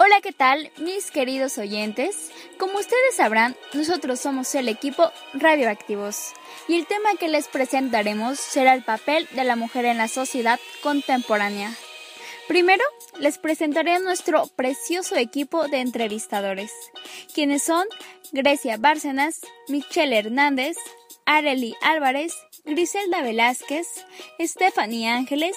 Hola, ¿qué tal, mis queridos oyentes? Como ustedes sabrán, nosotros somos el equipo Radioactivos y el tema que les presentaremos será el papel de la mujer en la sociedad contemporánea. Primero, les presentaré a nuestro precioso equipo de entrevistadores, quienes son Grecia Bárcenas, Michelle Hernández, Arely Álvarez, Griselda Velázquez, Stephanie Ángeles,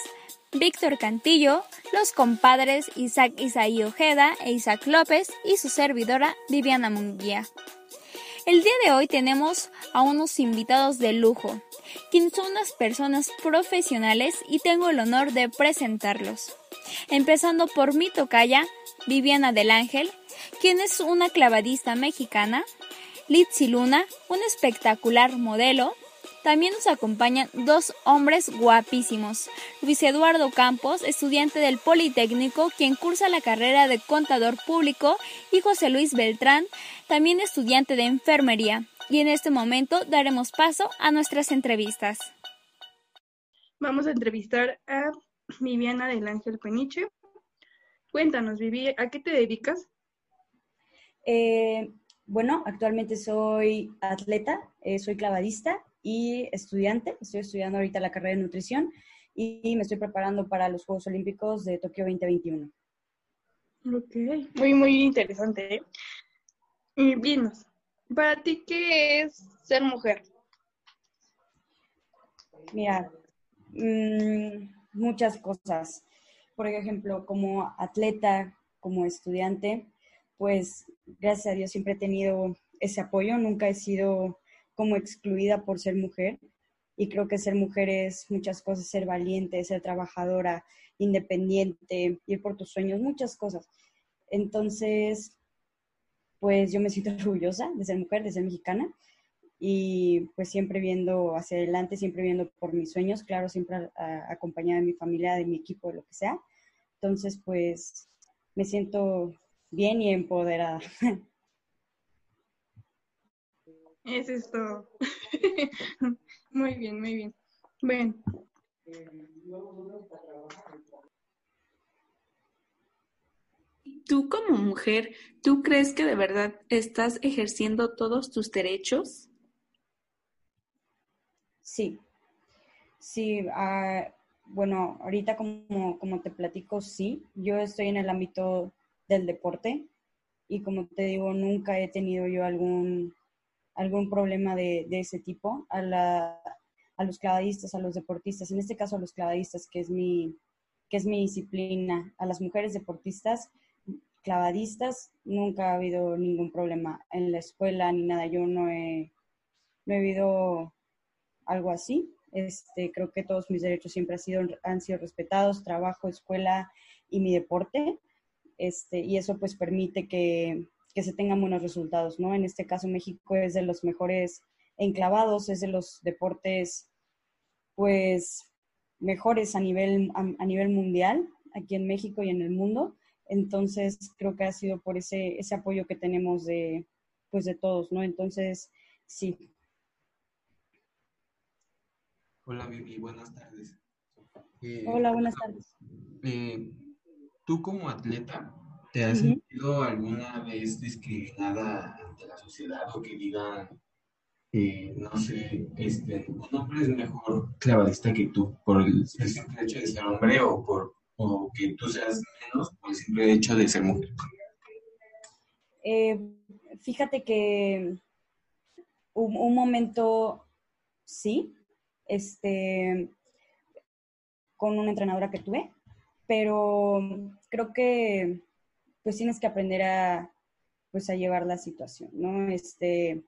Víctor Cantillo, los compadres Isaac Isaí Ojeda e Isaac López y su servidora Viviana Munguía. El día de hoy tenemos a unos invitados de lujo, quienes son unas personas profesionales y tengo el honor de presentarlos. Empezando por mi tocaya, Viviana del Ángel, quien es una clavadista mexicana, Litsi Luna, un espectacular modelo, también nos acompañan dos hombres guapísimos. Luis Eduardo Campos, estudiante del Politécnico, quien cursa la carrera de contador público, y José Luis Beltrán, también estudiante de enfermería. Y en este momento daremos paso a nuestras entrevistas. Vamos a entrevistar a Viviana del Ángel Peniche. Cuéntanos, Vivi, ¿a qué te dedicas? Eh, bueno, actualmente soy atleta, eh, soy clavadista y estudiante. Estoy estudiando ahorita la carrera de nutrición y me estoy preparando para los Juegos Olímpicos de Tokio 2021. Ok, muy, muy interesante. ¿eh? Y bien, ¿para ti qué es ser mujer? Mira, mmm, muchas cosas. Por ejemplo, como atleta, como estudiante, pues gracias a Dios siempre he tenido ese apoyo, nunca he sido como excluida por ser mujer. Y creo que ser mujer es muchas cosas, ser valiente, ser trabajadora, independiente, ir por tus sueños, muchas cosas. Entonces, pues yo me siento orgullosa de ser mujer, de ser mexicana y pues siempre viendo hacia adelante, siempre viendo por mis sueños, claro, siempre acompañada de mi familia, de mi equipo, de lo que sea. Entonces, pues me siento bien y empoderada. Es esto. muy bien, muy bien. Bueno. Tú como mujer, ¿tú crees que de verdad estás ejerciendo todos tus derechos? Sí, sí, ah, bueno, ahorita como, como te platico, sí, yo estoy en el ámbito del deporte y como te digo, nunca he tenido yo algún algún problema de, ese tipo a, la, a, los clavadistas, a los deportistas, en este caso a los clavadistas, que es mi, que es mi disciplina, a las mujeres deportistas, clavadistas, nunca ha habido ningún problema en la escuela ni nada, yo no he, no he habido algo así. Este, creo que todos mis derechos siempre han sido, han sido respetados, trabajo, escuela y mi deporte. Este, y eso pues permite que, que se tengan buenos resultados, ¿no? En este caso México es de los mejores enclavados, es de los deportes, pues, mejores a nivel, a, nivel mundial, aquí en México y en el mundo. Entonces, creo que ha sido por ese, ese apoyo que tenemos de, pues, de todos, ¿no? Entonces, sí. Hola, Vivi, buenas tardes. Eh, Hola, buenas tardes. Eh, tú como atleta, ¿Te has sentido alguna vez discriminada ante la sociedad o que digan, eh, no sé, este, un hombre es mejor clavadista que tú por el, simple hecho de ser hombre o, por, o que tú seas menos por el simple hecho de ser mujer? Eh, fíjate que un, un, momento sí, este, con una entrenadora que tuve, pero creo que pues tienes que aprender a, pues a llevar la situación, ¿no? Este,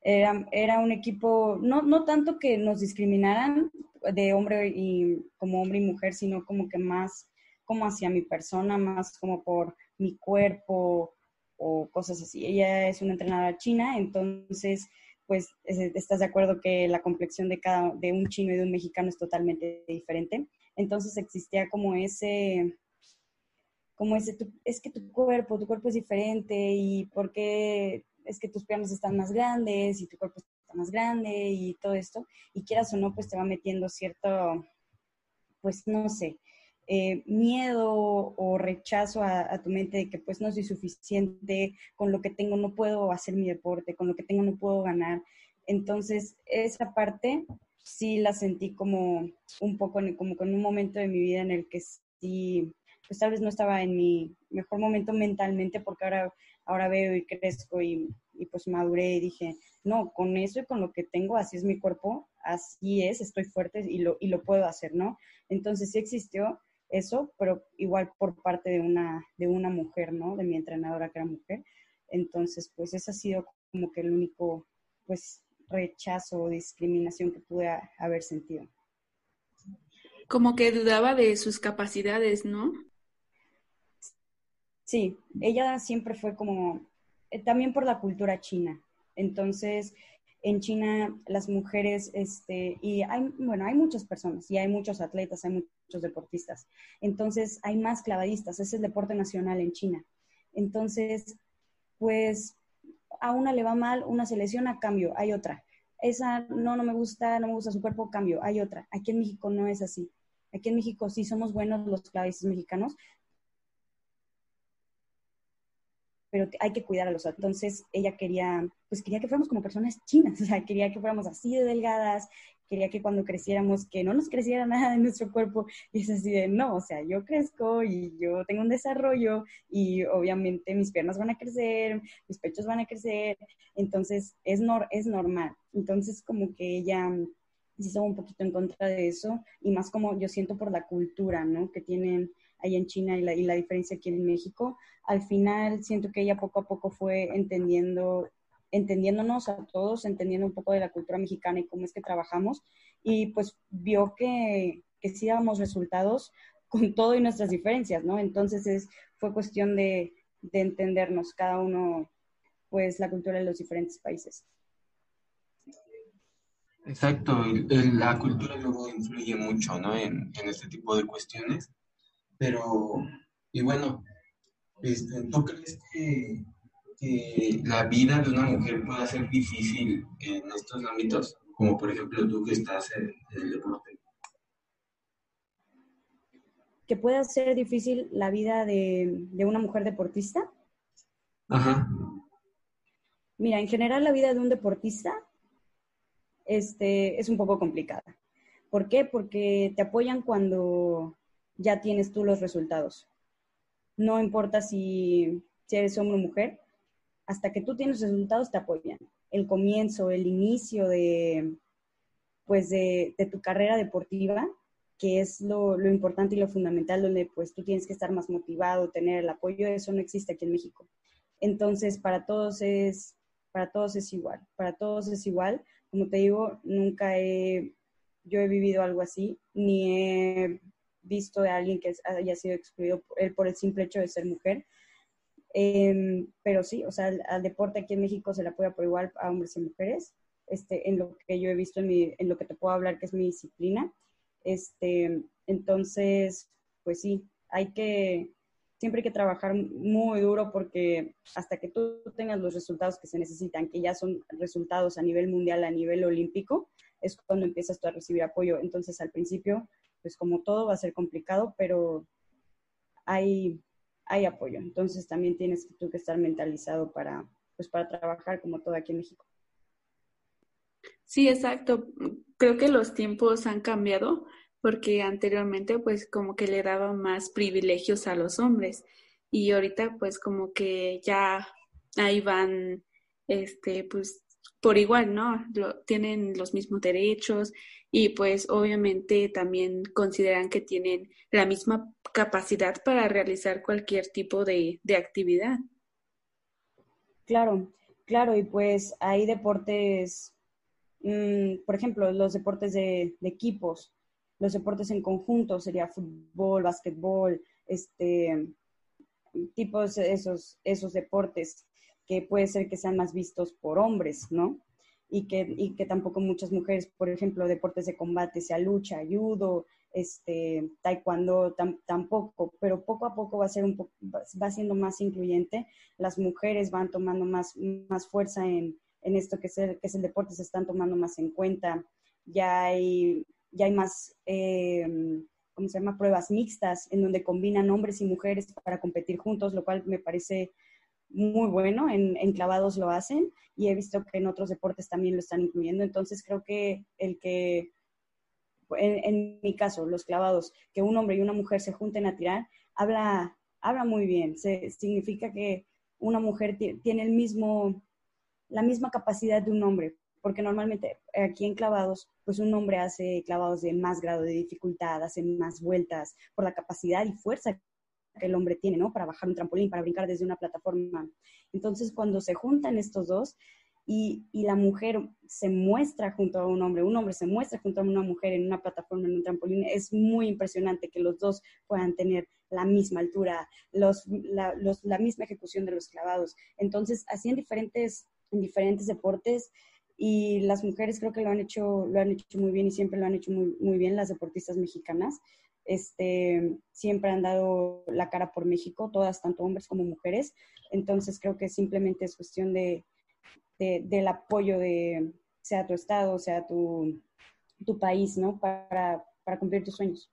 era, era un equipo, no, no tanto que nos discriminaran de hombre y como hombre y mujer, sino como que más como hacia mi persona, más como por mi cuerpo o cosas así. Ella es una entrenadora china, entonces, pues, estás de acuerdo que la complexión de cada, de un chino y de un mexicano es totalmente diferente. Entonces existía como ese, como ese, es que tu cuerpo, tu cuerpo es diferente y por qué es que tus piernas están más grandes y tu cuerpo está más grande y todo esto, y quieras o no, pues te va metiendo cierto, pues no sé, eh, miedo o rechazo a, tu mente de que pues no soy suficiente, con lo que tengo no puedo hacer mi deporte, con lo que tengo no puedo ganar. Entonces, esa parte sí la sentí como un poco, como con un momento de mi vida en el que sí, pues tal vez no estaba en mi mejor momento mentalmente porque ahora, ahora veo y crezco y, y pues maduré y dije, no, con eso y con lo que tengo, así es mi cuerpo, así es, estoy fuerte y lo, y lo puedo hacer, ¿no? Entonces sí existió eso, pero igual por parte de una, de una mujer, ¿no? De mi entrenadora que era mujer. Entonces, pues ese ha sido como que el único, pues, rechazo o discriminación que pude haber sentido. Como que dudaba de sus capacidades, ¿no? Sí, ella siempre fue como, eh, también por la cultura china. Entonces, en China las mujeres, este, y hay, bueno, hay muchas personas y hay muchos atletas, hay muchos deportistas. Entonces, hay más clavadistas, es el deporte nacional en China. Entonces, pues a una le va mal, una se lesiona, cambio, hay otra. Esa no, no me gusta, no me gusta su cuerpo, cambio, hay otra. Aquí en México no es así. Aquí en México sí somos buenos los clavadistas mexicanos, pero hay que cuidar a los Entonces ella quería, pues quería que fuéramos como personas chinas, o sea, quería que fuéramos así de delgadas, quería que cuando creciéramos, que no nos creciera nada de nuestro cuerpo, y es así de, no, o sea, yo crezco y yo tengo un desarrollo y obviamente mis piernas van a crecer, mis pechos van a crecer, entonces es, nor es normal. Entonces como que ella sí estaba un poquito en contra de eso y más como yo siento por la cultura, ¿no? Que tienen ahí en China y la, y la diferencia aquí en México. Al final siento que ella poco a poco fue entendiendo entendiéndonos a todos, entendiendo un poco de la cultura mexicana y cómo es que trabajamos, y pues vio que, que sí dábamos resultados con todo y nuestras diferencias, ¿no? Entonces es, fue cuestión de, de entendernos cada uno, pues, la cultura de los diferentes países. Exacto, la cultura luego influye mucho, ¿no? En, en este tipo de cuestiones. Pero, y bueno, este, ¿tú crees que, la vida de una mujer puede ser difícil en estos ámbitos? Como por ejemplo tú que estás en, el deporte. ¿Que pueda ser difícil la vida de, de una mujer deportista? Ajá. Mira, en general la vida de un deportista este, es un poco complicada. ¿Por qué? Porque te apoyan cuando ya tienes tú los resultados. No importa si, eres hombre o mujer, hasta que tú tienes resultados te apoyan. El comienzo, el inicio de, pues de, tu carrera deportiva, que es lo, lo, importante y lo fundamental, donde pues tú tienes que estar más motivado, tener el apoyo, eso no existe aquí en México. Entonces, para todos es, para todos es igual, para todos es igual. Como te digo, nunca he, yo he vivido algo así, ni he visto de alguien que haya sido excluido por, él por el simple hecho de ser mujer. Em, pero sí, o sea, al, deporte aquí en México se le apoya por igual a hombres y mujeres, este, en lo que yo he visto, en, mi, en lo que te puedo hablar, que es mi disciplina. Este, entonces, pues sí, hay que, siempre hay que trabajar muy duro porque hasta que tú tengas los resultados que se necesitan, que ya son resultados a nivel mundial, a nivel olímpico, es cuando empiezas tú a recibir apoyo. Entonces, al principio, pues como todo va a ser complicado, pero hay, hay apoyo. Entonces también tienes tú que estar mentalizado para, pues para trabajar como todo aquí en México. Sí, exacto. Creo que los tiempos han cambiado porque anteriormente pues como que le daban más privilegios a los hombres y ahorita pues como que ya ahí van este pues por igual, ¿no? tienen los mismos derechos y pues obviamente también consideran que tienen la misma capacidad para realizar cualquier tipo de, actividad. Claro, claro, y pues hay deportes, mm, por ejemplo, los deportes de, de, equipos, los deportes en conjunto sería fútbol, básquetbol, este, tipos esos, esos deportes puede ser que sean más vistos por hombres, ¿no? Y que, y que tampoco muchas mujeres, por ejemplo, deportes de combate, sea lucha, judo, este, taekwondo, tampoco, pero poco a poco va a ser un va siendo más incluyente. Las mujeres van tomando más, más fuerza en, en esto que es, el, que es el deporte, se están tomando más en cuenta. Ya hay, ya hay más, eh, ¿cómo se llama? Pruebas mixtas, en donde combinan hombres y mujeres para competir juntos, lo cual me parece muy bueno. En, en clavados lo hacen y he visto que en otros deportes también lo están incluyendo. Entonces creo que el que, en, en mi caso, los clavados, que un hombre y una mujer se junten a tirar, habla, habla muy bien. Se, significa que una mujer tiene el mismo, la misma capacidad de un hombre, porque normalmente aquí en clavados, pues un hombre hace clavados de más grado de dificultad, hace más vueltas por la capacidad y fuerza que el hombre tiene, ¿no? Para bajar un trampolín, para brincar desde una plataforma. Entonces, cuando se juntan estos dos y, y, la mujer se muestra junto a un hombre, un hombre se muestra junto a una mujer en una plataforma, en un trampolín, es muy impresionante que los dos puedan tener la misma altura, los, la, los, la misma ejecución de los clavados. Entonces, así en diferentes, en diferentes deportes, y las mujeres creo que lo han hecho, lo han hecho muy bien y siempre lo han hecho muy, muy bien las deportistas mexicanas. Este, siempre han dado la cara por México, todas, tanto hombres como mujeres. Entonces creo que simplemente es cuestión de, de del apoyo de, sea tu estado, sea tu, tu país, ¿no? Para, para cumplir tus sueños.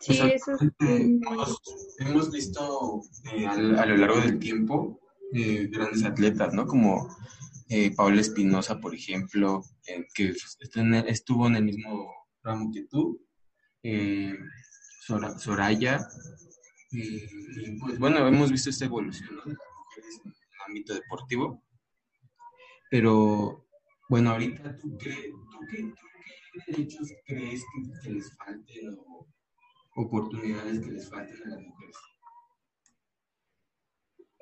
Sí, eso es... hemos, hemos, visto eh, a, a, lo largo del tiempo eh, grandes atletas, ¿no? Como eh, Paula Espinosa, por ejemplo, que estuvo en el mismo ramo que tú, eh, Sor Soraya, y pues bueno, hemos visto esta evolución de las mujeres en el ámbito deportivo, pero bueno, ahorita tú, qué, tú, qué, tú qué derechos crees que, que les falten o oportunidades que les falten a las mujeres?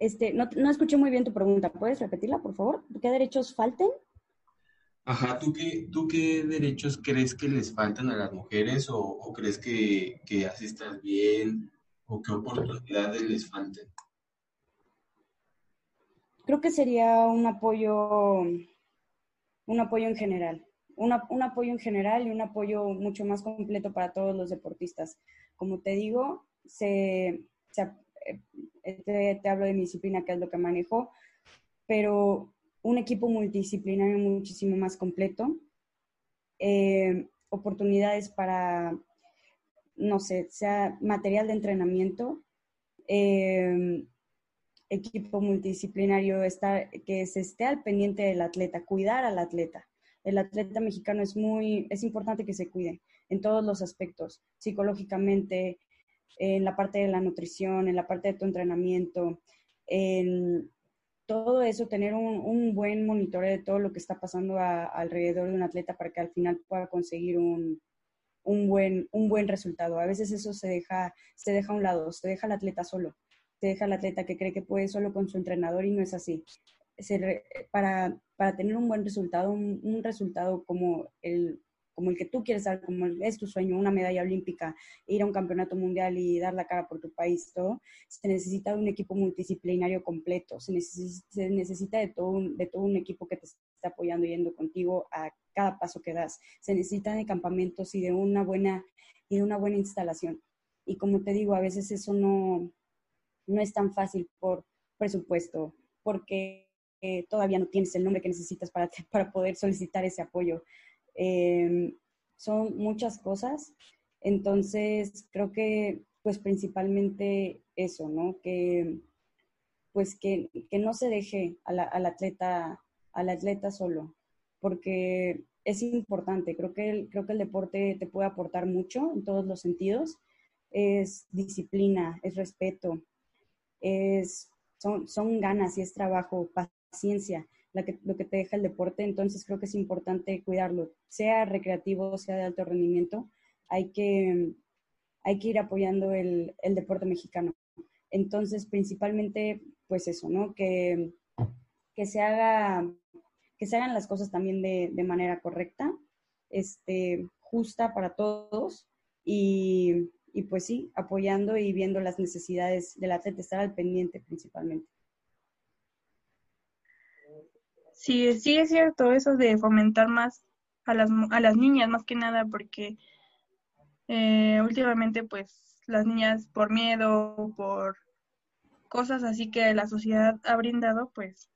Este, no, no escuché muy bien tu pregunta. ¿Puedes repetirla, por favor? ¿Qué derechos falten? Ajá, ¿tú qué, ¿tú qué derechos crees que les faltan a las mujeres o, o crees que, que así estás bien o qué oportunidades les falten? Creo que sería un apoyo, un apoyo en general, una, un apoyo en general y un apoyo mucho más completo para todos los deportistas. Como te digo, se, se te, te, hablo de mi disciplina, que es lo que manejo, pero un equipo multidisciplinario muchísimo más completo, eh, oportunidades para, no sé, sea material de entrenamiento, eh, equipo multidisciplinario, está, que se esté al pendiente del atleta, cuidar al atleta. El atleta mexicano es muy, es importante que se cuide en todos los aspectos, psicológicamente, en la parte de la nutrición, en la parte de tu entrenamiento, en todo eso, tener un, un buen monitoreo de todo lo que está pasando a, alrededor de un atleta para que al final pueda conseguir un, un, buen, un buen resultado. A veces eso se deja, se deja a un lado, se deja al atleta solo, se deja al atleta que cree que puede solo con su entrenador y no es así. Se, para, para tener un buen resultado, un, un resultado como el, como el que tú quieres dar, como es tu sueño, una medalla olímpica, ir a un campeonato mundial y dar la cara por tu país, todo, se necesita de un equipo multidisciplinario completo, se necesita, se necesita de, todo un, de todo un equipo que te está apoyando yendo contigo a cada paso que das, se necesita de campamentos y de una buena, y de una buena instalación. Y como te digo, a veces eso no, no es tan fácil por presupuesto, porque eh, todavía no tienes el nombre que necesitas para, para poder solicitar ese apoyo. Eh, son muchas cosas. Entonces, creo que, pues principalmente eso, ¿no? Que, pues que, que no se deje al atleta, al atleta solo, porque es importante. Creo que, el, creo que el deporte te puede aportar mucho en todos los sentidos. Es disciplina, es respeto, es, son, son ganas y es trabajo, paciencia que, lo que te deja el deporte, entonces creo que es importante cuidarlo, sea recreativo, sea de alto rendimiento, hay que, hay que ir apoyando el, el deporte mexicano. Entonces, principalmente, pues eso, ¿no? Que, que, se, haga, que se hagan las cosas también de, de manera correcta, este, justa para todos y, y pues sí, apoyando y viendo las necesidades del atleta, estar al pendiente principalmente. Sí, sí es cierto eso de fomentar más a las, a las niñas, más que nada, porque eh, últimamente pues las niñas por miedo, por cosas así que la sociedad ha brindado, pues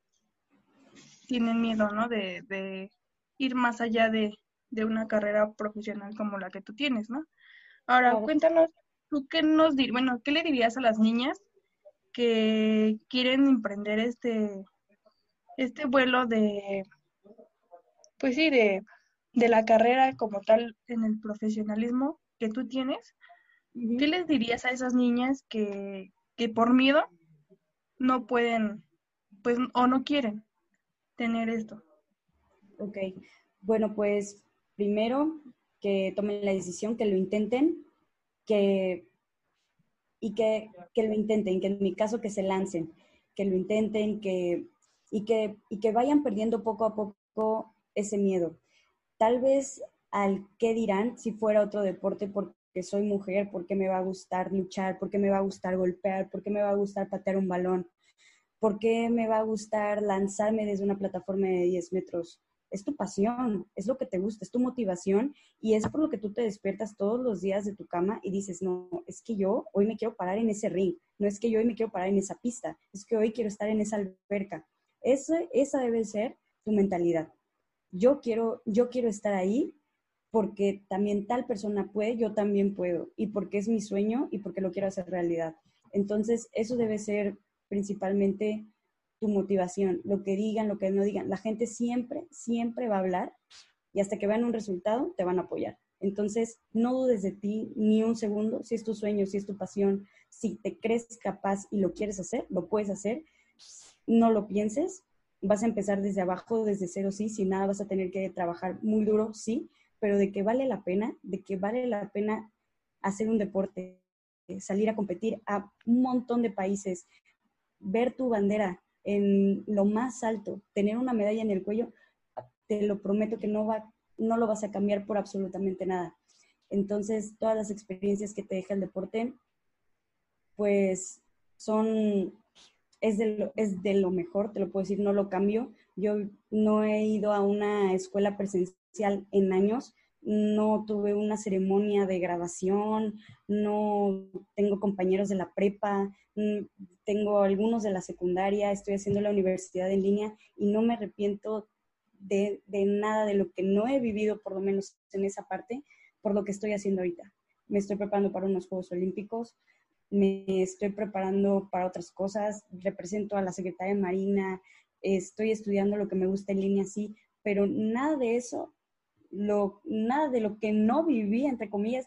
tienen miedo, ¿no? De, de, ir más allá de, de una carrera profesional como la que tú tienes, ¿no? Ahora, cuéntanos, ¿tú qué nos dir bueno, qué le dirías a las niñas que quieren emprender este, este vuelo de, pues sí, de, de la carrera como tal en el profesionalismo que tú tienes? ¿Qué les dirías a esas niñas que, que por miedo no pueden, pues, o no quieren tener esto? Ok, bueno, pues primero que tomen la decisión, que lo intenten, que, y que, lo intenten, que en mi caso que se lancen, que lo intenten, que, y, que, y que vayan perdiendo poco a poco ese miedo. Tal vez al qué dirán si fuera otro deporte porque soy mujer, porque me va a gustar luchar, porque me va a gustar golpear, porque me va a gustar patear un balón, porque me va a gustar lanzarme desde una plataforma de 10 metros es tu pasión, es lo que te gusta, es tu motivación y es por lo que tú te despiertas todos los días de tu cama y dices, no, es que yo hoy me quiero parar en ese ring, no es que yo hoy me quiero parar en esa pista, es que hoy quiero estar en esa alberca. Esa, esa debe ser tu mentalidad. Yo quiero, yo quiero estar ahí porque también tal persona puede, yo también puedo, y porque es mi sueño y porque lo quiero hacer realidad. Entonces, eso debe ser principalmente tu motivación, lo que digan, lo que no digan. La gente siempre, siempre va a hablar y hasta que vean un resultado te van a apoyar. Entonces, no dudes de ti ni un segundo, si es tu sueño, si es tu pasión, si te crees capaz y lo quieres hacer, lo puedes hacer. No lo pienses, vas a empezar desde abajo, desde cero, sí, sin nada vas a tener que trabajar muy duro, sí, pero de que vale la pena, de que vale la pena hacer un deporte, salir a competir a un montón de países, ver tu bandera, en lo más alto, tener una medalla en el cuello, te lo prometo que no, va, no lo vas a cambiar por absolutamente nada. Entonces, todas las experiencias que te deja el deporte, pues son, es de, lo, es de lo mejor, te lo puedo decir, no lo cambio. Yo no he ido a una escuela presencial en años, no tuve una ceremonia de grabación, no tengo compañeros de la prepa, mm, tengo algunos de la secundaria, estoy haciendo la universidad en línea y no me arrepiento de, nada de lo que no he vivido, por lo menos en esa parte, por lo que estoy haciendo ahorita. Me estoy preparando para unos Juegos Olímpicos, me estoy preparando para otras cosas, represento a la Secretaría de Marina, estoy estudiando lo que me gusta en línea, sí, pero nada de eso lo, nada de lo que no viví, entre comillas,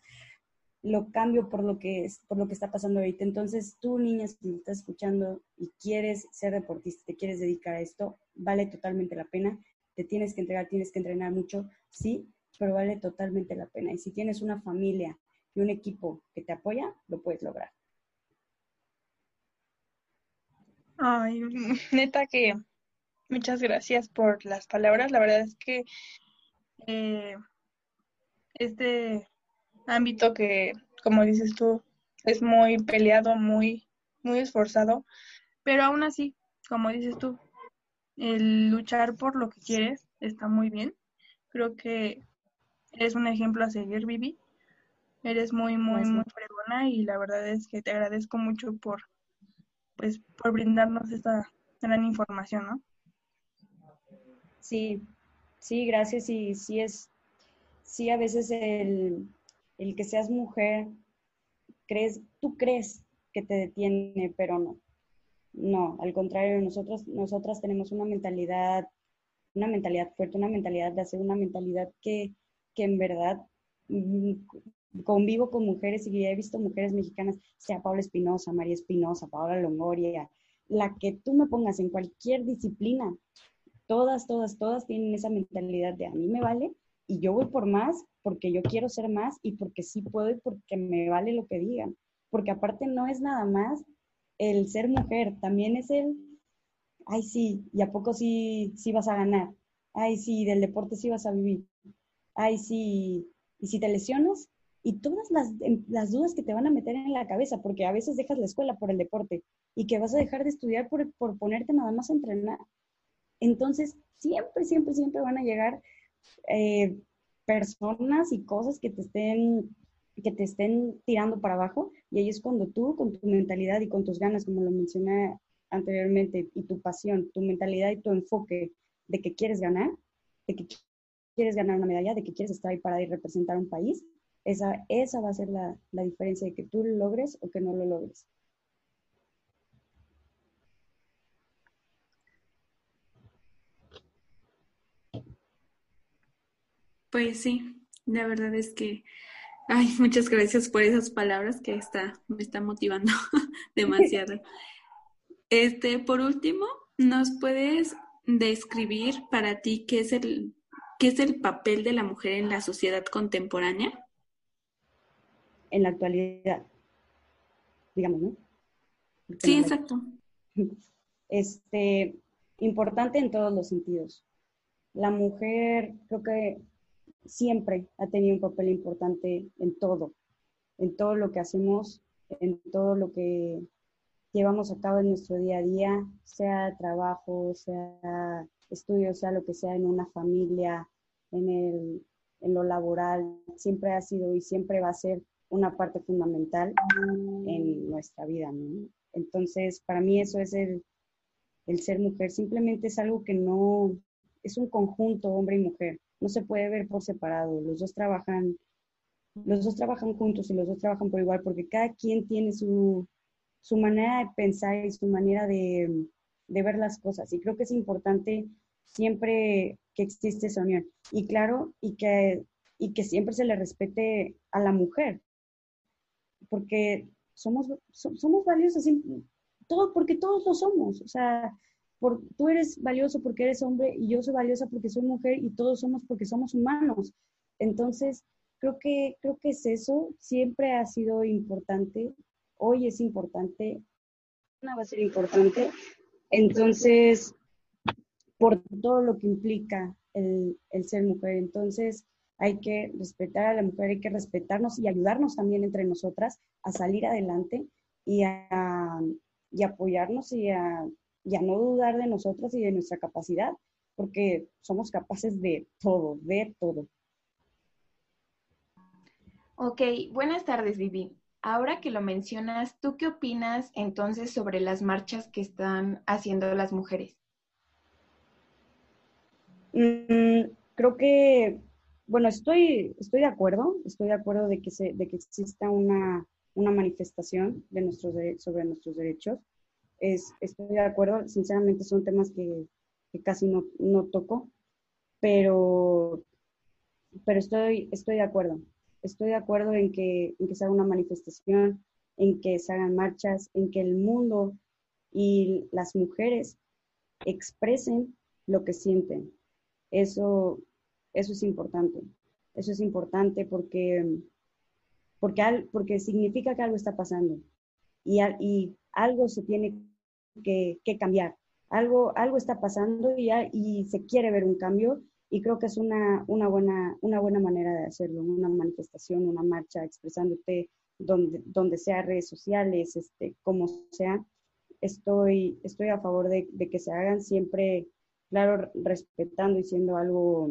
lo cambio por lo que es, por lo que está pasando ahorita. Entonces, tú, niña, si me estás escuchando y quieres ser deportista, te quieres dedicar a esto, vale totalmente la pena. Te tienes que entregar, tienes que entrenar mucho, sí, pero vale totalmente la pena. Y si tienes una familia y un equipo que te apoya, lo puedes lograr. Ay, neta que muchas gracias por las palabras. La verdad es que eh, este ámbito que, como dices tú, es muy peleado, muy, muy esforzado, pero aún así, como dices tú, el luchar por lo que quieres está muy bien. Creo que eres un ejemplo a seguir, Vivi. Eres muy, muy, muy fregona y la verdad es que te agradezco mucho por, pues, por brindarnos esta gran información, ¿no? Sí, Sí, gracias. Y sí es, sí a veces el, el que seas mujer, crees, tú crees que te detiene, pero no. No, al contrario, nosotros, nosotras tenemos una mentalidad, una mentalidad fuerte, una mentalidad de hacer una mentalidad que, que en verdad mm, convivo con mujeres y he visto mujeres mexicanas, sea Paula Espinosa, María Espinosa, Paola Longoria, la que tú me pongas en cualquier disciplina, todas, todas, todas tienen esa mentalidad de a mí me vale y yo voy por más porque yo quiero ser más y porque sí puedo y porque me vale lo que digan. Porque aparte no es nada más el ser mujer, también es el, ay sí, y a poco sí, sí vas a ganar, ay sí, del deporte sí vas a vivir, ay sí, y si te lesionas, y todas las, em, las, dudas que te van a meter en la cabeza, porque a veces dejas la escuela por el deporte y que vas a dejar de estudiar por, por ponerte nada más a entrenar. Entonces, siempre, siempre, siempre van a llegar eh, personas y cosas que te estén que te estén tirando para abajo y ahí es cuando tú con tu mentalidad y con tus ganas, como lo mencioné anteriormente, y tu pasión, tu mentalidad y tu enfoque de que quieres ganar, de que quieres ganar una medalla, de que quieres estar ahí para ir representar un país, esa, esa va a ser la, la diferencia de que tú lo logres o que no lo logres. Pues sí, la verdad es que, ay, muchas gracias por esas palabras que está, me está motivando demasiado. Este, por último, ¿nos puedes describir para ti qué es el qué es el papel de la mujer en la sociedad contemporánea? En la actualidad, digamos, ¿no? sí, exacto. Este, importante en todos los sentidos. La mujer creo que siempre ha tenido un papel importante en todo, en todo lo que hacemos, en todo lo que llevamos a cabo en nuestro día a día, sea trabajo, sea estudio, sea lo que sea, en una familia, en, el, en lo laboral, siempre ha sido y siempre va a ser una parte fundamental en nuestra vida. Entonces, para mí eso es el, el ser mujer, simplemente es algo que no, es un conjunto hombre y mujer no se puede ver por separado, los dos trabajan, los dos trabajan juntos y los dos trabajan por igual, porque cada quien tiene su, su manera de pensar y su manera de, de ver las cosas. Y creo que es importante siempre que existe esa unión. Y claro, y que, y que siempre se le respete a la mujer, porque somos, somos valiosos, todo, porque todos lo somos. O sea, tú eres valioso porque eres hombre y yo soy valiosa porque soy mujer y todos somos porque somos humanos. Entonces, creo que, creo que es eso, siempre ha sido importante, hoy es importante, va a ser importante. Entonces, por todo lo que implica el, el ser mujer. Entonces, hay que respetar a la mujer, hay que respetarnos y ayudarnos también entre nosotras a salir adelante y a, y apoyarnos y a y a no dudar de nosotras y de nuestra capacidad, porque somos capaces de todo, de todo. Ok, buenas tardes, Vivi. Ahora que lo mencionas, ¿tú qué opinas entonces sobre las marchas que están haciendo las mujeres? Mm, creo que, bueno, estoy, estoy de acuerdo, estoy de acuerdo de que, se, de que exista una, una manifestación de nuestros, sobre nuestros derechos estoy de acuerdo, sinceramente son temas que, casi no, no, toco, pero, pero estoy, estoy de acuerdo. Estoy de acuerdo en que, en que se haga una manifestación, en que se hagan marchas, en que el mundo y las mujeres expresen lo que sienten. Eso, eso es importante. Eso es importante porque, porque, porque significa que algo está pasando y, y algo se tiene que, cambiar. Algo, algo está pasando y, y se quiere ver un cambio y creo que es una, una, buena, una buena manera de hacerlo, una manifestación, una marcha, expresándote donde, donde sea redes sociales, este, como sea. Estoy, estoy a favor de, que se hagan siempre, claro, respetando y siendo algo,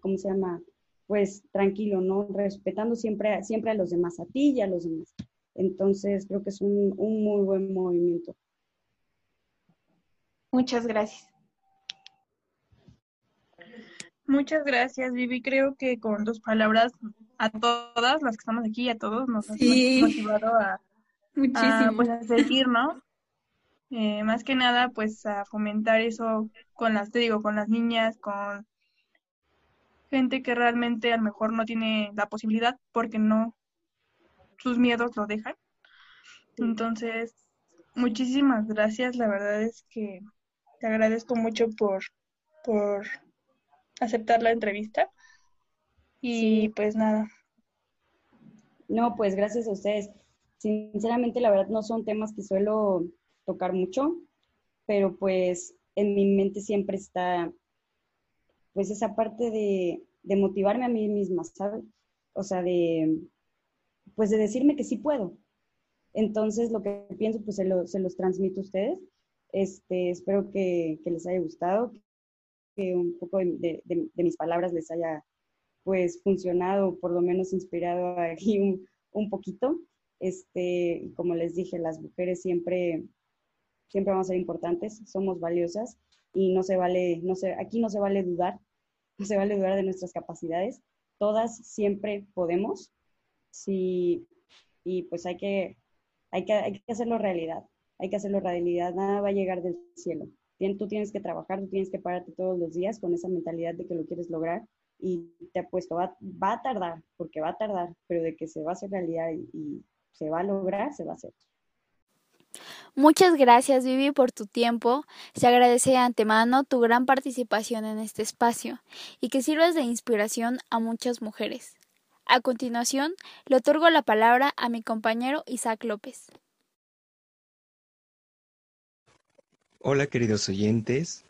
¿cómo se llama? Pues tranquilo, ¿no? Respetando siempre, siempre a los demás, a ti y a los demás. Entonces, creo que es un, muy buen movimiento. Muchas gracias. Muchas gracias, Vivi. Creo que con dos palabras a todas las que estamos aquí, a todos, nos ha motivado a, pues, a seguir, ¿no? Eh, más que nada, pues a fomentar eso con las, te digo, con las niñas, con gente que realmente a lo mejor no tiene la posibilidad porque no sus miedos lo dejan. Entonces, muchísimas gracias. La verdad es que te agradezco mucho por, por aceptar la entrevista. Y pues nada. No, pues gracias a ustedes. Sinceramente, la verdad no son temas que suelo tocar mucho, pero pues en mi mente siempre está pues esa parte de, de motivarme a mí misma, ¿sabes? O sea, de, pues de decirme que sí puedo. Entonces, lo que pienso, pues se, los transmito a ustedes. Este, espero que, les haya gustado, que un poco de, mis palabras les haya pues funcionado, por lo menos inspirado aquí un, un poquito. Este, como les dije, las mujeres siempre, siempre vamos a ser importantes, somos valiosas y no se vale, no se, aquí no se vale dudar no se vale dudar de nuestras capacidades. Todas siempre podemos. Sí, y pues hay que, hay, que, hay que hacerlo realidad. Hay que hacerlo realidad. Nada va a llegar del cielo. Tú tienes que trabajar, tú tienes que pararte todos los días con esa mentalidad de que lo quieres lograr y te apuesto, va, va a tardar, porque va a tardar, pero de que se va a hacer realidad y, y se va a lograr, se va a hacer. Muchas gracias Vivi por tu tiempo. Se agradece de antemano tu gran participación en este espacio y que sirvas de inspiración a muchas mujeres. A continuación, le otorgo la palabra a mi compañero Isaac López. Hola queridos oyentes,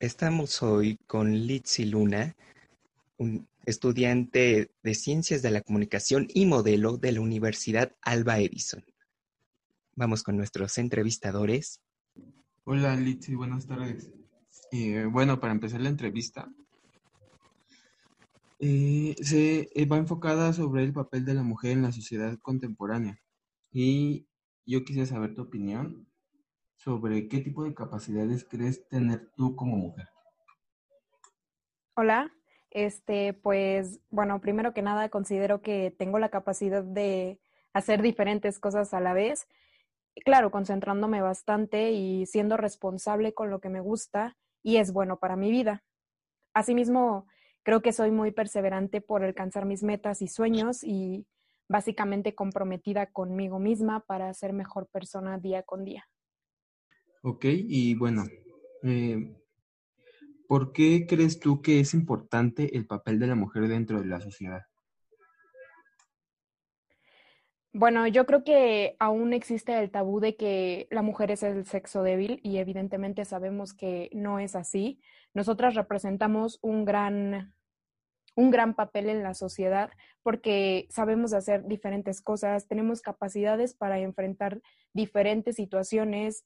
estamos hoy con Litsi Luna, un estudiante de Ciencias de la Comunicación y Modelo de la Universidad Alba Edison. Vamos con nuestros entrevistadores. Hola Litsi, buenas tardes. Eh, bueno, para empezar la entrevista, eh, se eh, va enfocada sobre el papel de la mujer en la sociedad contemporánea. Y yo quisiera saber tu opinión sobre qué tipo de capacidades crees tener tú como mujer. Hola, este, pues, bueno, primero que nada considero que tengo la capacidad de hacer diferentes cosas a la vez claro, concentrándome bastante y siendo responsable con lo que me gusta y es bueno para mi vida. Asimismo, creo que soy muy perseverante por alcanzar mis metas y sueños y básicamente comprometida conmigo misma para ser mejor persona día con día. Ok, y bueno, eh, ¿por qué crees tú que es importante el papel de la mujer dentro de la sociedad? Bueno, yo creo que aún existe el tabú de que la mujer es el sexo débil y evidentemente sabemos que no es así. Nosotras representamos un gran, un gran papel en la sociedad porque sabemos hacer diferentes cosas, tenemos capacidades para enfrentar diferentes situaciones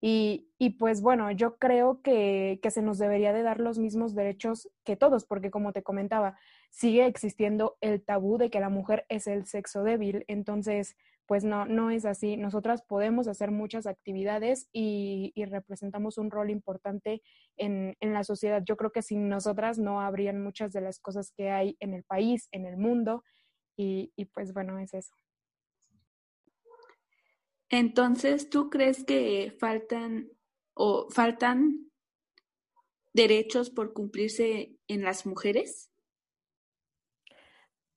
y, y, pues bueno, yo creo que, que, se nos debería de dar los mismos derechos que todos, porque como te comentaba, sigue existiendo el tabú de que la mujer es el sexo débil. Entonces, pues no, no es así. Nosotras podemos hacer muchas actividades y, y representamos un rol importante en, en, la sociedad. Yo creo que sin nosotras no habrían muchas de las cosas que hay en el país, en el mundo. Y, y pues bueno, es eso. Entonces, ¿tú crees que faltan o faltan derechos por cumplirse en las mujeres?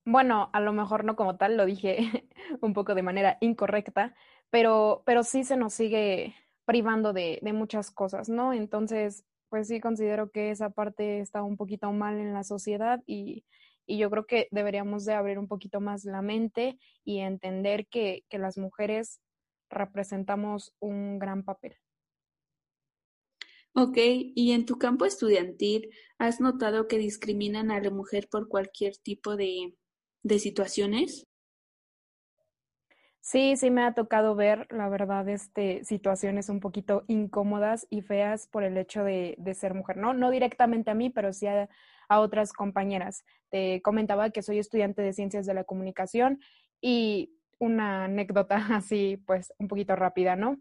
Bueno, a lo mejor no como tal, lo dije un poco de manera incorrecta, pero, pero sí se nos sigue privando de, de muchas cosas, ¿no? Entonces, pues sí considero que esa parte está un poquito mal en la sociedad y, y yo creo que deberíamos de abrir un poquito más la mente y entender que, que las mujeres representamos un gran papel. Ok, y en tu campo estudiantil, ¿has notado que discriminan a la mujer por cualquier tipo de, de situaciones? Sí, sí me ha tocado ver, la verdad, este, situaciones un poquito incómodas y feas por el hecho de, de ser mujer, ¿no? No directamente a mí, pero sí a, a, otras compañeras. Te comentaba que soy estudiante de Ciencias de la Comunicación y una anécdota así, pues, un poquito rápida, ¿no?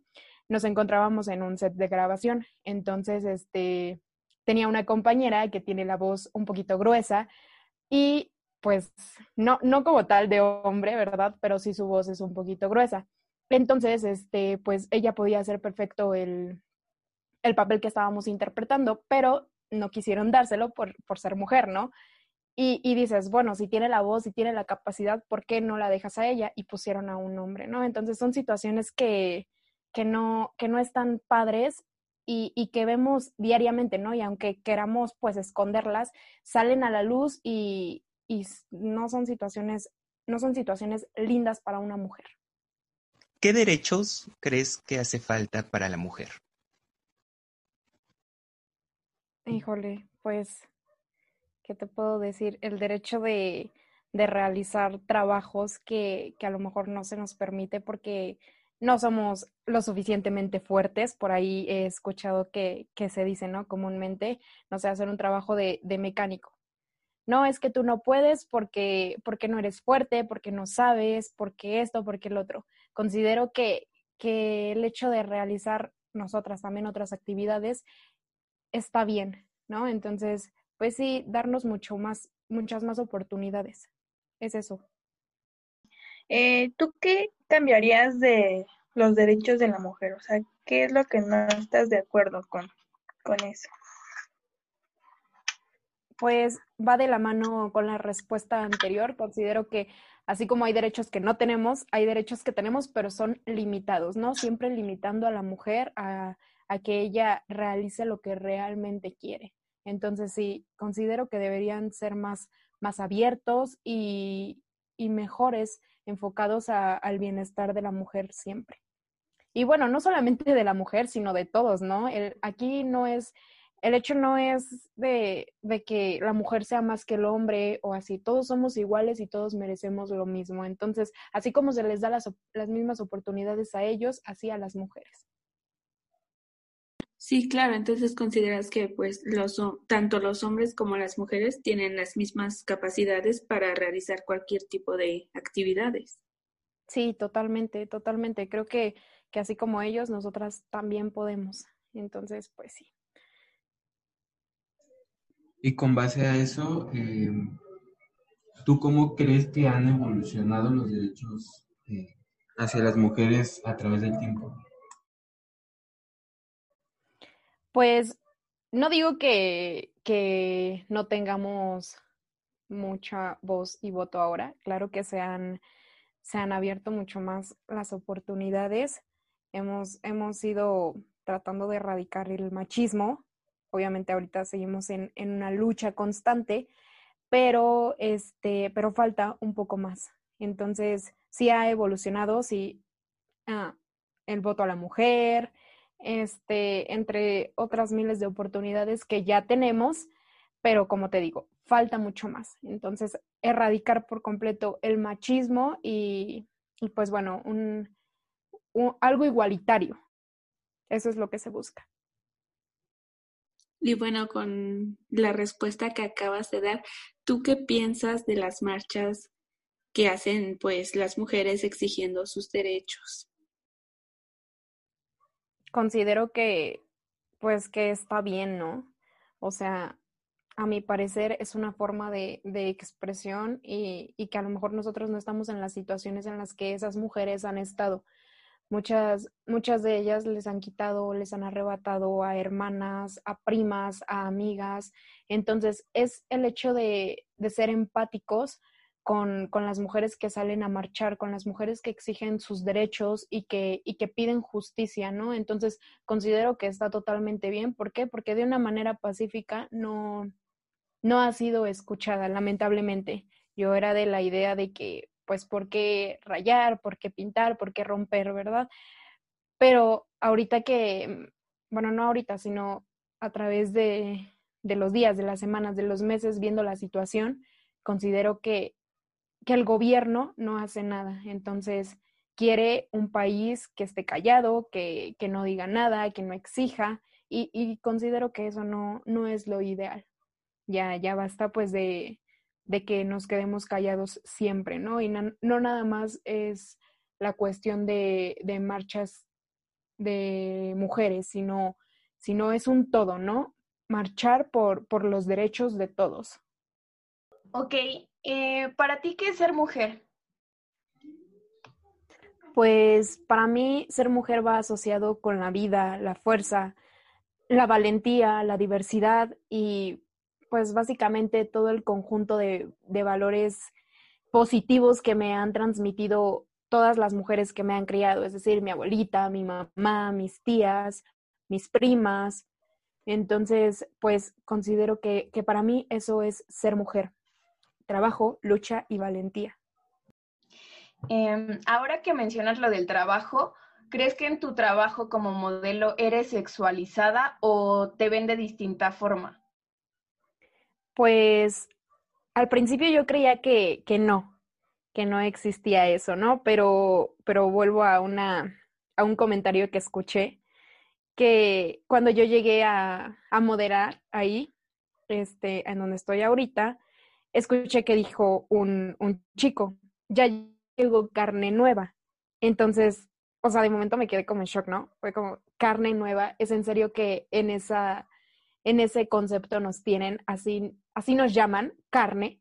Nos encontrábamos en un set de grabación, entonces, este, tenía una compañera que tiene la voz un poquito gruesa y, pues, no, no como tal de hombre, ¿verdad? Pero sí su voz es un poquito gruesa. Entonces, este, pues, ella podía hacer perfecto el, el papel que estábamos interpretando, pero no quisieron dárselo por, por ser mujer, ¿no? Y, y, dices, bueno, si tiene la voz, si tiene la capacidad, ¿por qué no la dejas a ella? Y pusieron a un hombre, ¿no? Entonces son situaciones que, que, no, que no están padres y, y, que vemos diariamente, ¿no? Y aunque queramos pues esconderlas, salen a la luz y, y no son situaciones, no son situaciones lindas para una mujer. ¿Qué derechos crees que hace falta para la mujer? Híjole, pues ¿qué te puedo decir? El derecho de, de realizar trabajos que, que, a lo mejor no se nos permite porque no somos lo suficientemente fuertes. Por ahí he escuchado que, que se dice, ¿no? Comúnmente, no sé, hacer un trabajo de, de mecánico. No, es que tú no puedes porque, porque no eres fuerte, porque no sabes, porque esto, porque el otro. Considero que, que el hecho de realizar nosotras también otras actividades está bien, ¿no? Entonces, pues sí, darnos mucho más, muchas más oportunidades. Es eso. Eh, ¿Tú qué cambiarías de los derechos de la mujer? O sea, ¿qué es lo que no estás de acuerdo con, con eso? Pues va de la mano con la respuesta anterior. Considero que así como hay derechos que no tenemos, hay derechos que tenemos, pero son limitados, ¿no? Siempre limitando a la mujer a, que ella realice lo que realmente quiere. Entonces sí, considero que deberían ser más, más abiertos y, y mejores enfocados a, al bienestar de la mujer siempre. Y bueno, no solamente de la mujer, sino de todos, ¿no? Aquí no es, el hecho no es de, de, que la mujer sea más que el hombre o así, todos somos iguales y todos merecemos lo mismo. Entonces, así como se les da las, las mismas oportunidades a ellos, así a las mujeres. Sí, claro, entonces consideras que pues los tanto los hombres como las mujeres tienen las mismas capacidades para realizar cualquier tipo de actividades. Sí, totalmente, totalmente. Creo que, que así como ellos, nosotras también podemos. Entonces, pues sí. Y con base a eso, eh, ¿tú cómo crees que han evolucionado los derechos eh, hacia las mujeres a través del tiempo? Pues no digo que, que no tengamos mucha voz y voto ahora. Claro que se han, se han abierto mucho más las oportunidades. Hemos, hemos ido tratando de erradicar el machismo. Obviamente ahorita seguimos en, en una lucha constante, pero, este, pero falta un poco más. Entonces, sí ha evolucionado, sí, ah, el voto a la mujer, este, entre otras miles de oportunidades que ya tenemos, pero como te digo, falta mucho más. Entonces, erradicar por completo el machismo y, y pues bueno, un, un, algo igualitario. Eso es lo que se busca. Y bueno, con la respuesta que acabas de dar, ¿tú qué piensas de las marchas que hacen pues las mujeres exigiendo sus derechos? considero que, pues, que está bien, ¿no? O sea, a mi parecer es una forma de, de expresión y, y, que a lo mejor nosotros no estamos en las situaciones en las que esas mujeres han estado. Muchas, muchas de ellas les han quitado, les han arrebatado a hermanas, a primas, a amigas. Entonces, es el hecho de, de ser empáticos con, con, las mujeres que salen a marchar, con las mujeres que exigen sus derechos y que, y que piden justicia, ¿no? Entonces, considero que está totalmente bien. ¿Por qué? Porque de una manera pacífica no, no ha sido escuchada, lamentablemente. Yo era de la idea de que, pues, ¿por qué rayar? ¿Por qué pintar? ¿Por qué romper? ¿Verdad? Pero ahorita que, bueno, no ahorita, sino a través de, de los días, de las semanas, de los meses, viendo la situación, considero que que el gobierno no hace nada. Entonces, quiere un país que esté callado, que, que no diga nada, que no exija, y, y, considero que eso no, no es lo ideal. Ya, ya basta pues de, de que nos quedemos callados siempre, ¿no? Y no, no nada más es la cuestión de, de, marchas de mujeres, sino, sino es un todo, ¿no? Marchar por, por los derechos de todos. Ok, eh, ¿para ti qué es ser mujer? Pues para mí ser mujer va asociado con la vida, la fuerza, la valentía, la diversidad y pues básicamente todo el conjunto de, de valores positivos que me han transmitido todas las mujeres que me han criado, es decir, mi abuelita, mi mamá, mis tías, mis primas. Entonces, pues considero que, que para mí eso es ser mujer trabajo, lucha y valentía. Eh, ahora que mencionas lo del trabajo, ¿crees que en tu trabajo como modelo eres sexualizada o te ven de distinta forma? Pues al principio yo creía que, que no, que no existía eso, ¿no? Pero, pero vuelvo a, una, a un comentario que escuché, que cuando yo llegué a, a moderar ahí, este, en donde estoy ahorita, escuché que dijo un, un chico, ya llegó carne nueva. Entonces, o sea, de momento me quedé como en shock, ¿no? Fue como, carne nueva, es en serio que en esa, en ese concepto nos tienen, así, así nos llaman, carne,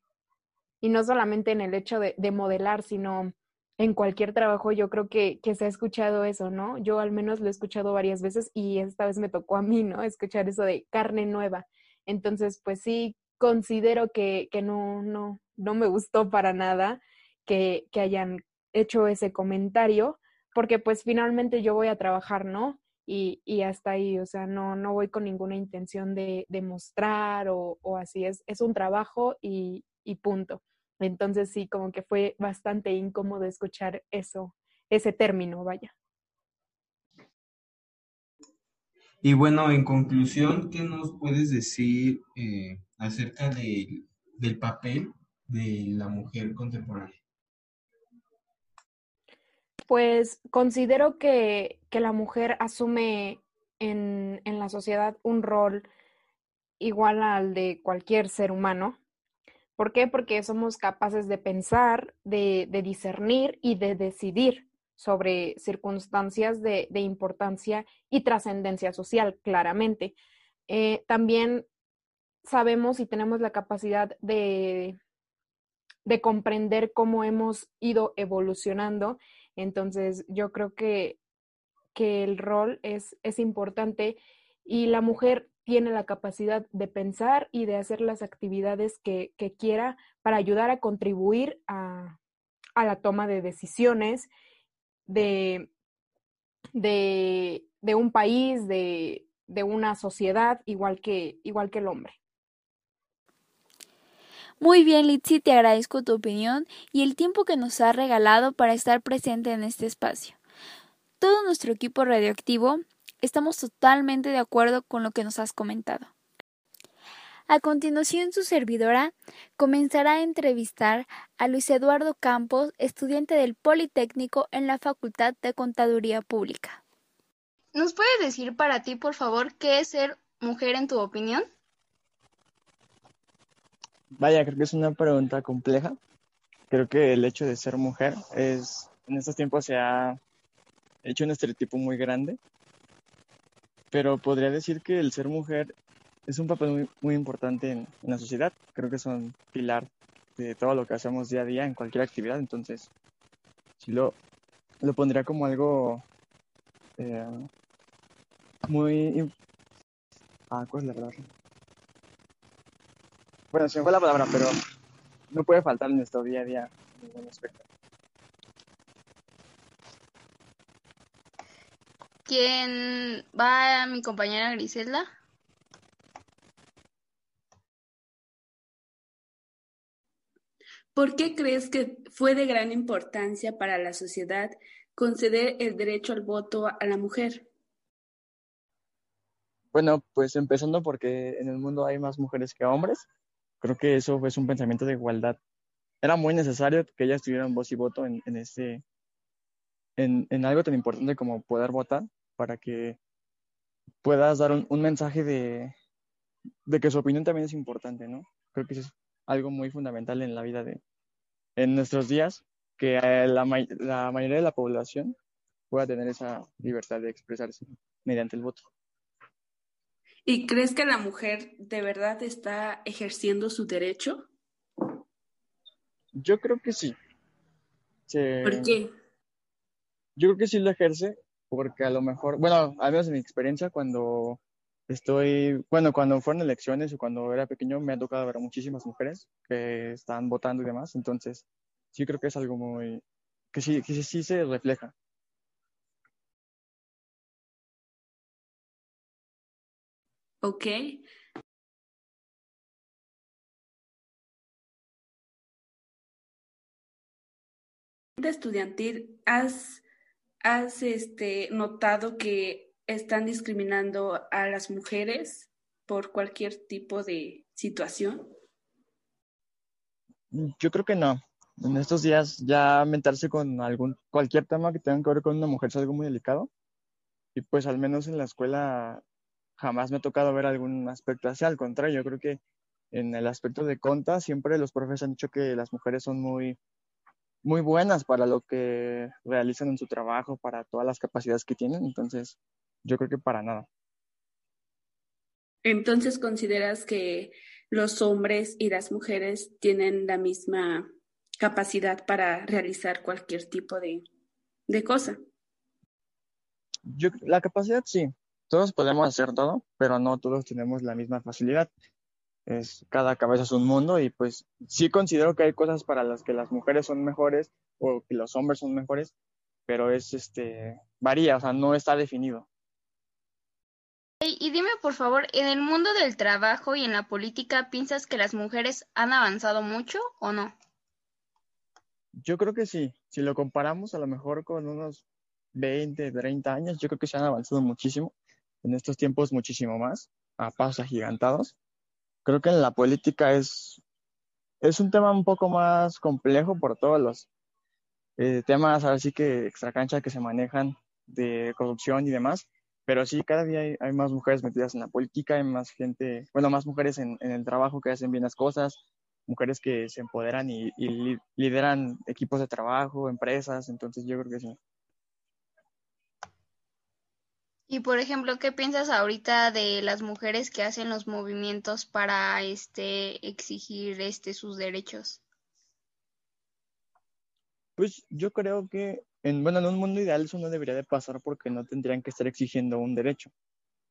y no solamente en el hecho de, de modelar, sino en cualquier trabajo, yo creo que, que, se ha escuchado eso, ¿no? Yo al menos lo he escuchado varias veces y esta vez me tocó a mí, ¿no? Escuchar eso de carne nueva. Entonces, pues sí, considero que, que no, no, no me gustó para nada que, que hayan hecho ese comentario, porque pues finalmente yo voy a trabajar, ¿no? Y, y, hasta ahí, o sea, no, no voy con ninguna intención de, de mostrar o, o, así, es, es un trabajo y, y, punto. Entonces sí, como que fue bastante incómodo escuchar eso, ese término, vaya. Y bueno, en conclusión, ¿qué nos puedes decir eh, acerca de, del papel de la mujer contemporánea? Pues considero que, que la mujer asume en, en, la sociedad un rol igual al de cualquier ser humano. ¿Por qué? Porque somos capaces de pensar, de, de discernir y de decidir sobre circunstancias de, de importancia y trascendencia social, claramente. Eh, también sabemos y tenemos la capacidad de, de comprender cómo hemos ido evolucionando entonces, yo creo que, que el rol es, es importante y la mujer tiene la capacidad de pensar y de hacer las actividades que, que quiera para ayudar a contribuir a, a la toma de decisiones de, de, de un país, de, de, una sociedad, igual que, igual que el hombre. Muy bien, Litsi, te agradezco tu opinión y el tiempo que nos has regalado para estar presente en este espacio. Todo nuestro equipo radioactivo estamos totalmente de acuerdo con lo que nos has comentado. A continuación, su servidora comenzará a entrevistar a Luis Eduardo Campos, estudiante del Politécnico en la Facultad de Contaduría Pública. ¿Nos puedes decir para ti, por favor, qué es ser mujer en tu opinión? Vaya, creo que es una pregunta compleja. Creo que el hecho de ser mujer es, en estos tiempos se ha hecho un estereotipo muy grande, pero podría decir que el ser mujer es un papel muy, importante en, en, la sociedad. Creo que es un pilar de todo lo que hacemos día a día en cualquier actividad, entonces sí lo, lo pondría como algo eh, muy... Ah, ¿cuál es la palabra? Bueno, se me fue la palabra, pero no puede faltar en nuestro día a día en ningún aspecto. ¿Quién va a mi compañera Griselda? ¿Por qué crees que fue de gran importancia para la sociedad conceder el derecho al voto a la mujer? Bueno, pues empezando porque en el mundo hay más mujeres que hombres creo que eso fue un pensamiento de igualdad. Era muy necesario que ellas tuvieran voz y voto en, este, en, algo tan importante como poder votar para que puedas dar un, mensaje de, que su opinión también es importante, ¿no? Creo que eso es algo muy fundamental en la vida de, en nuestros días, que la, la mayoría de la población pueda tener esa libertad de expresarse mediante el voto. ¿Y crees que la mujer de verdad está ejerciendo su derecho? Yo creo que sí. ¿Por qué? Yo creo que sí lo ejerce porque a lo mejor, bueno, al menos en mi experiencia, cuando estoy, bueno, cuando fueron elecciones o cuando era pequeño, me ha tocado ver a muchísimas mujeres que están votando y demás. Entonces, sí creo que es algo muy, que sí, que sí, sí se refleja. Ok. estudiantil, ¿has, has este, notado que están discriminando a las mujeres por cualquier tipo de situación? Yo creo que no. En estos días ya meterse con algún cualquier tema que tenga que ver con una mujer es algo muy delicado. Y pues al menos en la escuela jamás me ha tocado ver algún aspecto así. Al contrario, yo creo que en el aspecto de conta siempre los profes han dicho que las mujeres son muy, muy buenas para lo que realizan en su trabajo, para todas las capacidades que tienen. Entonces, yo creo que para nada. Entonces, ¿consideras que los hombres y las mujeres tienen la misma capacidad para realizar cualquier tipo de, de cosa? Yo, la capacidad sí, todos podemos hacer todo, pero no todos tenemos la misma facilidad. Es, cada cabeza es un mundo y pues sí considero que hay cosas para las que las mujeres son mejores o que los hombres son mejores, pero es este varía, o sea, no está definido. Y dime, por favor, ¿en el mundo del trabajo y en la política piensas que las mujeres han avanzado mucho o no? Yo creo que sí. Si lo comparamos a lo mejor con unos 20, 30 años, yo creo que se han avanzado muchísimo. En estos tiempos muchísimo más, a pasos agigantados. Creo que en la política es, es un tema un poco más complejo por todos los eh, temas, así que extracancha que se manejan de corrupción y demás pero sí, cada día hay, más mujeres metidas en la política, hay más gente, bueno, más mujeres en, el trabajo que hacen bien las cosas, mujeres que se empoderan y, lideran equipos de trabajo, empresas, entonces yo creo que sí. Y por ejemplo, ¿qué piensas ahorita de las mujeres que hacen los movimientos para este exigir este sus derechos? Pues yo creo que en, bueno, en un mundo ideal eso no debería de pasar porque no tendrían que estar exigiendo un derecho,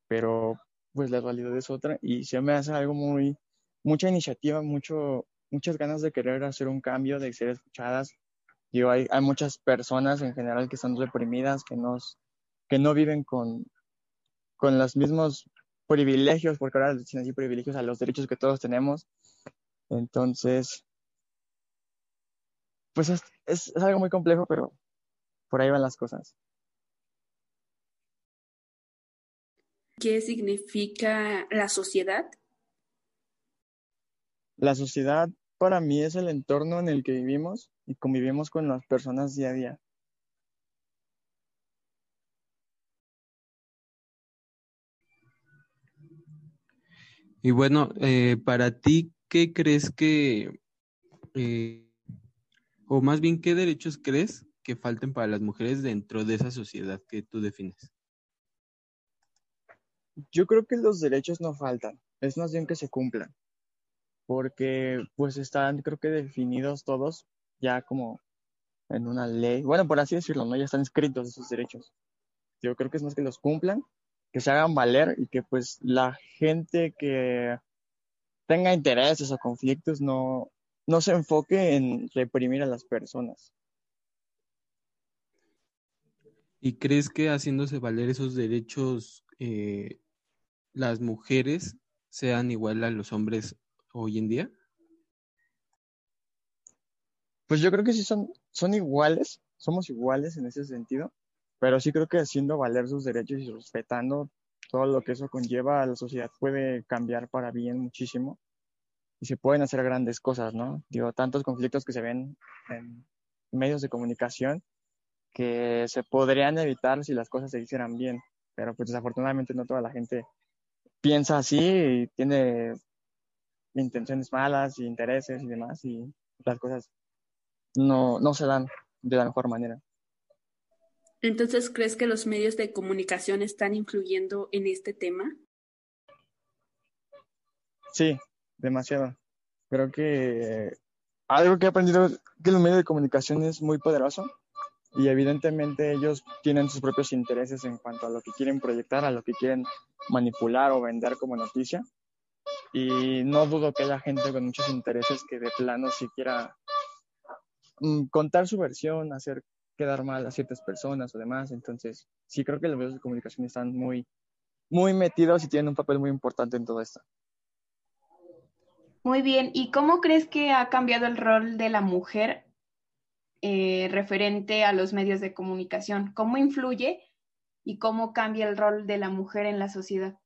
pero pues la realidad es otra y se me hace algo muy, mucha iniciativa, mucho, muchas ganas de querer hacer un cambio, de ser escuchadas. Digo, hay, hay muchas personas en general que están reprimidas, que, nos, que no viven con, con los mismos privilegios, porque ahora dicen así privilegios a los derechos que todos tenemos. Entonces, pues es, es, algo muy complejo, pero por ahí van las cosas. ¿Qué significa la sociedad? La sociedad para mí es el entorno en el que vivimos y convivimos con las personas día a día. Y bueno, eh, para ti, ¿qué crees que, eh, o más bien, qué derechos crees que falten para las mujeres dentro de esa sociedad que tú defines? Yo creo que los derechos no faltan, es más bien que se cumplan, porque pues están creo que definidos todos ya como en una ley, bueno, por así decirlo, ¿no? Ya están escritos esos derechos. Yo creo que es más que los cumplan, que se hagan valer y que pues la gente que tenga intereses o conflictos no, no se enfoque en reprimir a las personas. ¿Y crees que haciéndose valer esos derechos eh, las mujeres sean igual a los hombres hoy en día? Pues yo creo que sí son, son iguales, somos iguales en ese sentido, pero sí creo que haciendo valer sus derechos y respetando todo lo que eso conlleva a la sociedad puede cambiar para bien muchísimo y se pueden hacer grandes cosas, ¿no? Digo, tantos conflictos que se ven en medios de comunicación que se podrían evitar si las cosas se hicieran bien, pero pues desafortunadamente no toda la gente piensa así y tiene intenciones malas y intereses y demás y las cosas no, no se dan de la mejor manera. Entonces, ¿crees que los medios de comunicación están influyendo en este tema? Sí, demasiado. Creo que algo que he aprendido que los medios de comunicación es muy poderoso y evidentemente ellos tienen sus propios intereses en cuanto a lo que quieren proyectar, a lo que quieren manipular o vender como noticia. Y no dudo que haya gente con muchos intereses que de plano si quiera mm, contar su versión, hacer quedar mal a ciertas personas o demás. Entonces, sí creo que los medios de comunicación están muy, muy metidos y tienen un papel muy importante en todo esto. Muy bien, ¿y cómo crees que ha cambiado el rol de la mujer eh, referente a los medios de comunicación? ¿Cómo influye y cómo cambia el rol de la mujer en la sociedad?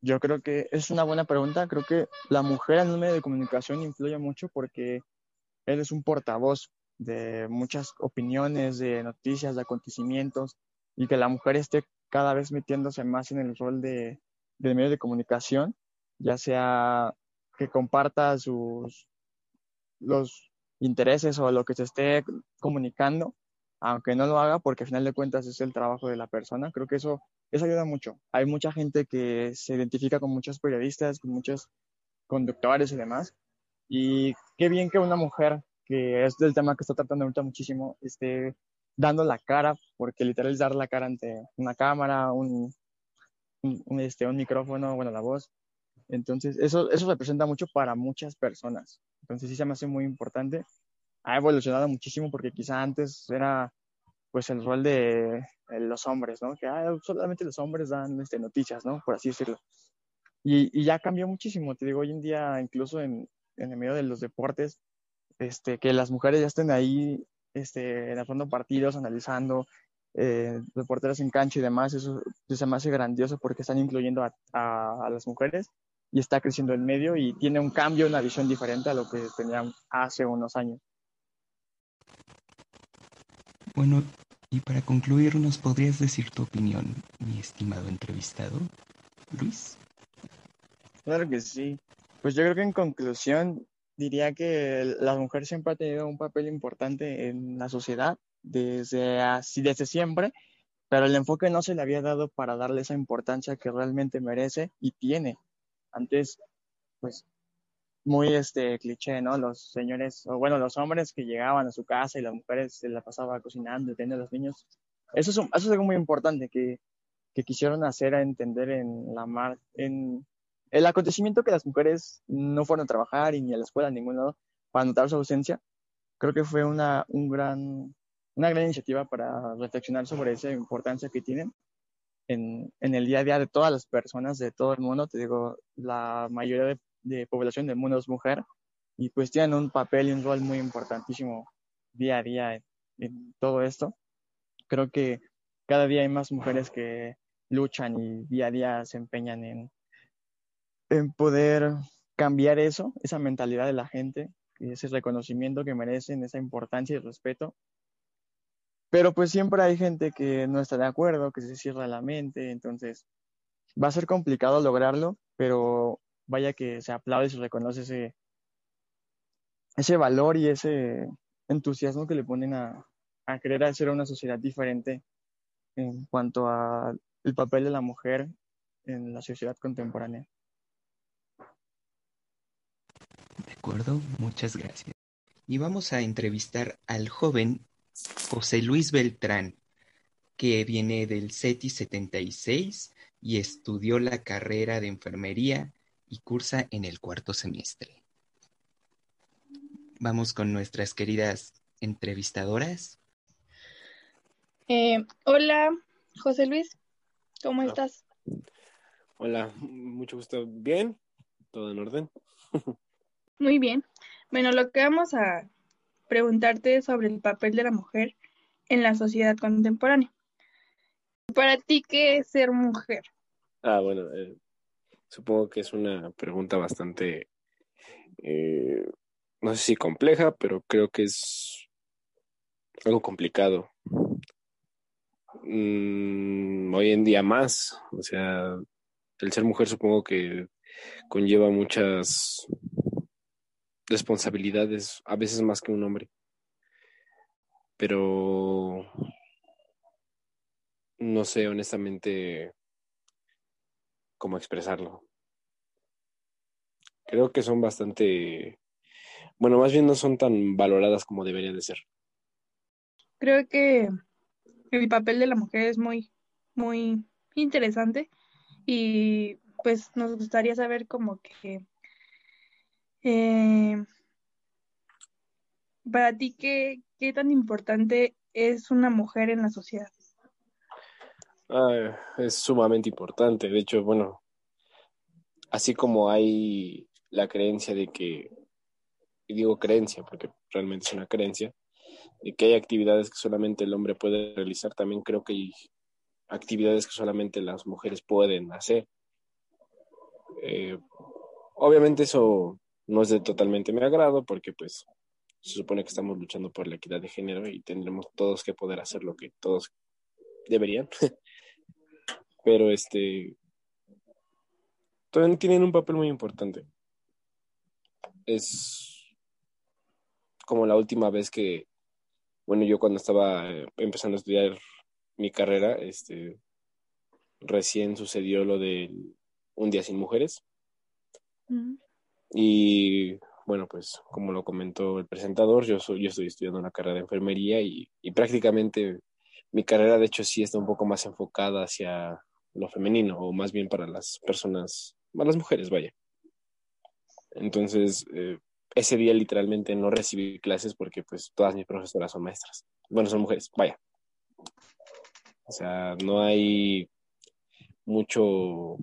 Yo creo que es una buena pregunta. Creo que la mujer en un medio de comunicación influye mucho porque él es un portavoz de muchas opiniones, de noticias, de acontecimientos, y que la mujer esté cada vez metiéndose más en el rol de, de medio de comunicación, ya sea que comparta sus los intereses o lo que se esté comunicando, aunque no lo haga, porque al final de cuentas es el trabajo de la persona. Creo que eso, eso ayuda mucho. Hay mucha gente que se identifica con muchos periodistas, con muchos conductores y demás. Y qué bien que una mujer, que es del tema que está tratando ahorita muchísimo, esté dando la cara, porque literal es dar la cara ante una cámara, un, un, este, un micrófono, bueno, la voz. Entonces, eso, eso representa mucho para muchas personas. Entonces, sí se me hace muy importante. Ha evolucionado muchísimo porque quizá antes era pues el rol de, los hombres, ¿no? Que ah, solamente los hombres dan este, noticias, ¿no? Por así decirlo. Y, y, ya cambió muchísimo, te digo, hoy en día, incluso en, en el medio de los deportes, este, que las mujeres ya estén ahí este, narrando partidos, analizando, eh, reporteros en cancha y demás, eso se me hace grandioso porque están incluyendo a, a, las mujeres y está creciendo el medio y tiene un cambio, una visión diferente a lo que tenían hace unos años. Bueno, y para concluir, ¿nos podrías decir tu opinión, mi estimado entrevistado, Luis? Claro que sí. Pues yo creo que en conclusión diría que la mujer siempre ha tenido un papel importante en la sociedad desde así desde siempre, pero el enfoque no se le había dado para darle esa importancia que realmente merece y tiene. Antes, pues muy este cliché, ¿no? Los señores, o bueno, los hombres que llegaban a su casa y las mujeres se la pasaban cocinando, teniendo a los niños. Eso es, eso es algo muy importante que, que quisieron hacer a entender en la mar, el acontecimiento que las mujeres no fueron a trabajar y ni a la escuela, en ningún lado, para notar su ausencia. Creo que fue una, un gran, una gran iniciativa para reflexionar sobre esa importancia que tienen en, en, el día a día de todas las personas, de todo el mundo. Te digo, la mayoría de de población del mundo es mujer y pues tienen un papel y un rol muy importantísimo día a día en, todo esto. Creo que cada día hay más mujeres que luchan y día a día se empeñan en, en poder cambiar eso, esa mentalidad de la gente, ese reconocimiento que merecen, esa importancia y respeto. Pero pues siempre hay gente que no está de acuerdo, que se cierra la mente, entonces va a ser complicado lograrlo, pero vaya que se aplaude y se reconoce ese, ese valor y ese entusiasmo que le ponen a, a querer hacer una sociedad diferente en cuanto al papel de la mujer en la sociedad contemporánea. De acuerdo, muchas gracias. Y vamos a entrevistar al joven José Luis Beltrán, que viene del CETI 76 y estudió la carrera de enfermería y cursa en el cuarto semestre. Vamos con nuestras queridas entrevistadoras. Eh, hola, José Luis, ¿cómo estás? Hola, mucho gusto. Bien, todo en orden. Muy bien. Bueno, lo que vamos a preguntarte es sobre el papel de la mujer en la sociedad contemporánea. Para ti, ¿qué es ser mujer? Ah, bueno, eh, Supongo que es una pregunta bastante, eh, no sé si compleja, pero creo que es algo complicado. Mm, hoy en día más, o sea, el ser mujer supongo que conlleva muchas responsabilidades, a veces más que un hombre. Pero no sé, honestamente, cómo expresarlo. Creo que son bastante, bueno, más bien no son tan valoradas como deberían de ser. Creo que el papel de la mujer es muy, muy interesante y pues nos gustaría saber como que eh, para ti qué, qué tan importante es una mujer en la sociedad. Ah, es sumamente importante. De hecho, bueno, así como hay la creencia de que, y digo creencia porque realmente es una creencia, de que hay actividades que solamente el hombre puede realizar, también creo que hay actividades que solamente las mujeres pueden hacer. Eh, obviamente eso no es de totalmente mi agrado porque pues se supone que estamos luchando por la equidad de género y tendremos todos que poder hacer lo que todos deberían. pero este también tienen un papel muy importante. Es como la última vez que bueno, yo cuando estaba eh, empezando a estudiar mi carrera, este, recién sucedió lo de Un día sin mujeres. Y bueno, pues como lo comentó el presentador, yo, soy, yo estoy estudiando una carrera de enfermería y, prácticamente mi carrera de hecho sí está un poco más enfocada hacia lo femenino o más bien para las personas, para las mujeres, vaya. Entonces, eh, ese día literalmente no recibí clases porque pues todas mis profesoras son maestras. Bueno, son mujeres, vaya. O sea, no hay mucho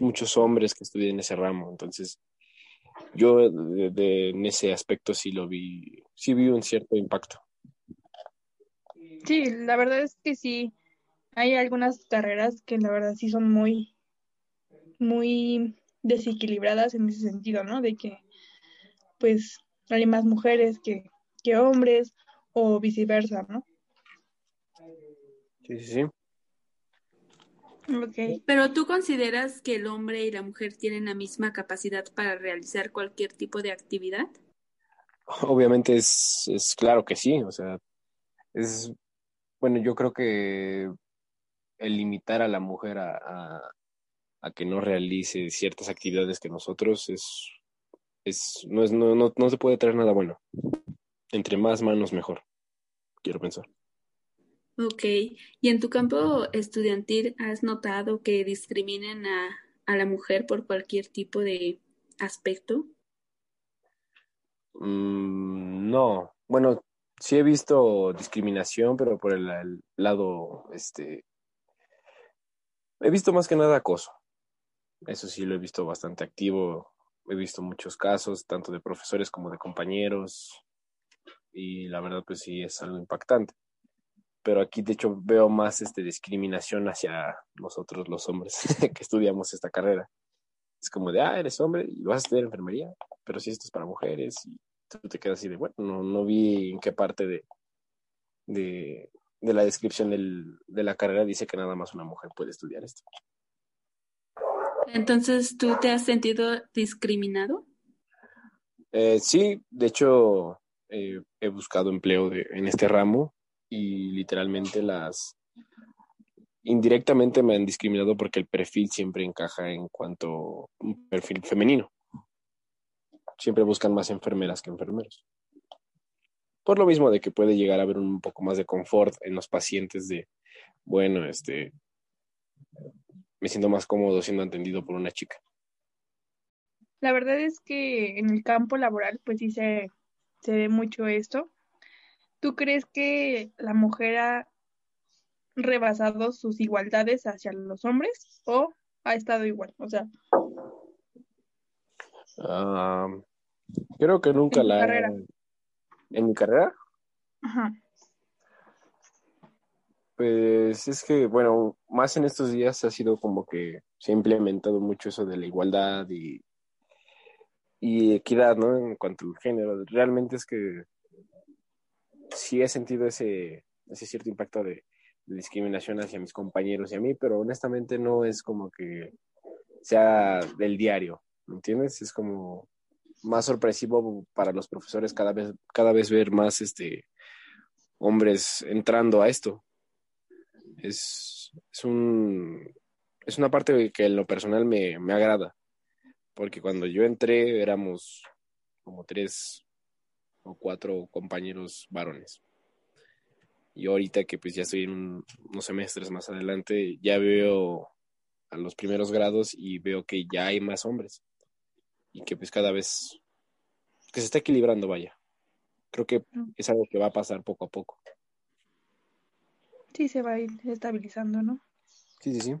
muchos hombres que estudian ese ramo, entonces yo de, en ese aspecto sí lo vi, sí vi un cierto impacto. Sí, la verdad es que sí, hay algunas carreras que la verdad sí son muy, muy desequilibradas en ese sentido, ¿no? De que pues hay más mujeres que, que hombres o viceversa, ¿no? Sí, sí, sí. Okay. Pero tú consideras que el hombre y la mujer tienen la misma capacidad para realizar cualquier tipo de actividad? Obviamente es, es claro que sí, o sea, es, bueno, yo creo que el limitar a la mujer a, a, que no realice ciertas actividades que nosotros es, es, no, es no, no, no se puede traer nada bueno. Entre más manos, mejor, quiero pensar. Ok, y en tu campo estudiantil has notado que discriminen a, a la mujer por cualquier tipo de aspecto? Mm, no, bueno, sí he visto discriminación, pero por el, lado, este, he visto más que nada acoso. Eso sí lo he visto bastante activo. He visto muchos casos, tanto de profesores como de compañeros, y la verdad, pues sí es algo impactante pero aquí de hecho veo más este, discriminación hacia nosotros los hombres que estudiamos esta carrera. Es como de, ah, eres hombre y vas a estudiar enfermería, pero si esto es para mujeres y tú te quedas así de, bueno, no, no vi en qué parte de, de, de la descripción del, de la carrera dice que nada más una mujer puede estudiar esto. Entonces, ¿tú te has sentido discriminado? Eh, sí, de hecho, eh, he buscado empleo de, en este ramo y literalmente las indirectamente me han discriminado porque el perfil siempre encaja en cuanto un perfil femenino. Siempre buscan más enfermeras que enfermeros. Por lo mismo de que puede llegar a haber un poco más de confort en los pacientes de, bueno, este, me siento más cómodo siendo atendido por una chica. La verdad es que en el campo laboral, pues sí se, se ve mucho esto. ¿Tú crees que la mujer ha rebasado sus igualdades hacia los hombres o ha estado igual? O sea, ah, creo que nunca en la carrera. en mi carrera. Ajá. Pues es que, bueno, más en estos días ha sido como que se ha implementado mucho eso de la igualdad y, y equidad, ¿no? En cuanto al género. Realmente es que sí he sentido ese, ese cierto impacto de, discriminación hacia mis compañeros y a mí, pero honestamente no es como que sea del diario, ¿me entiendes? Es como más sorpresivo para los profesores cada vez, cada vez ver más este, hombres entrando a esto. Es, es, un, es una parte que en lo personal me, me agrada, porque cuando yo entré éramos como tres o cuatro compañeros varones. Y ahorita que pues ya estoy en unos semestres más adelante, ya veo a los primeros grados y veo que ya hay más hombres. Y que pues cada vez que se está equilibrando, vaya. Creo que es algo que va a pasar poco a poco. Sí, se va a ir estabilizando, ¿no? Sí, sí, sí.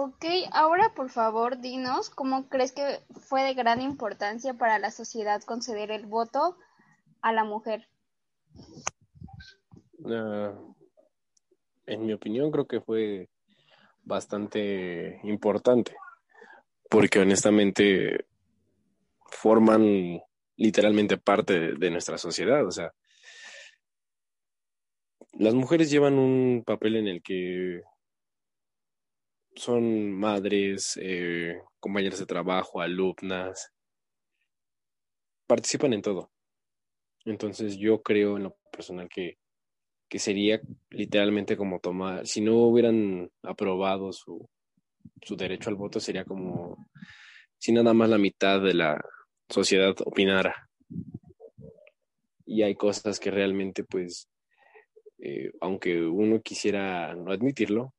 Ok, ahora por favor dinos cómo crees que fue de gran importancia para la sociedad conceder el voto a la mujer. Ah, en mi opinión creo que fue bastante importante porque honestamente forman literalmente parte de, de nuestra sociedad, o sea, las mujeres llevan un papel en el que son madres, eh, compañeras de trabajo, alumnas, participan en todo. Entonces yo creo en lo personal que, que sería literalmente como tomar, si no hubieran aprobado su, su derecho al voto, sería como si nada más la mitad de la sociedad opinara. Y hay cosas que realmente, pues, eh, aunque uno quisiera no admitirlo,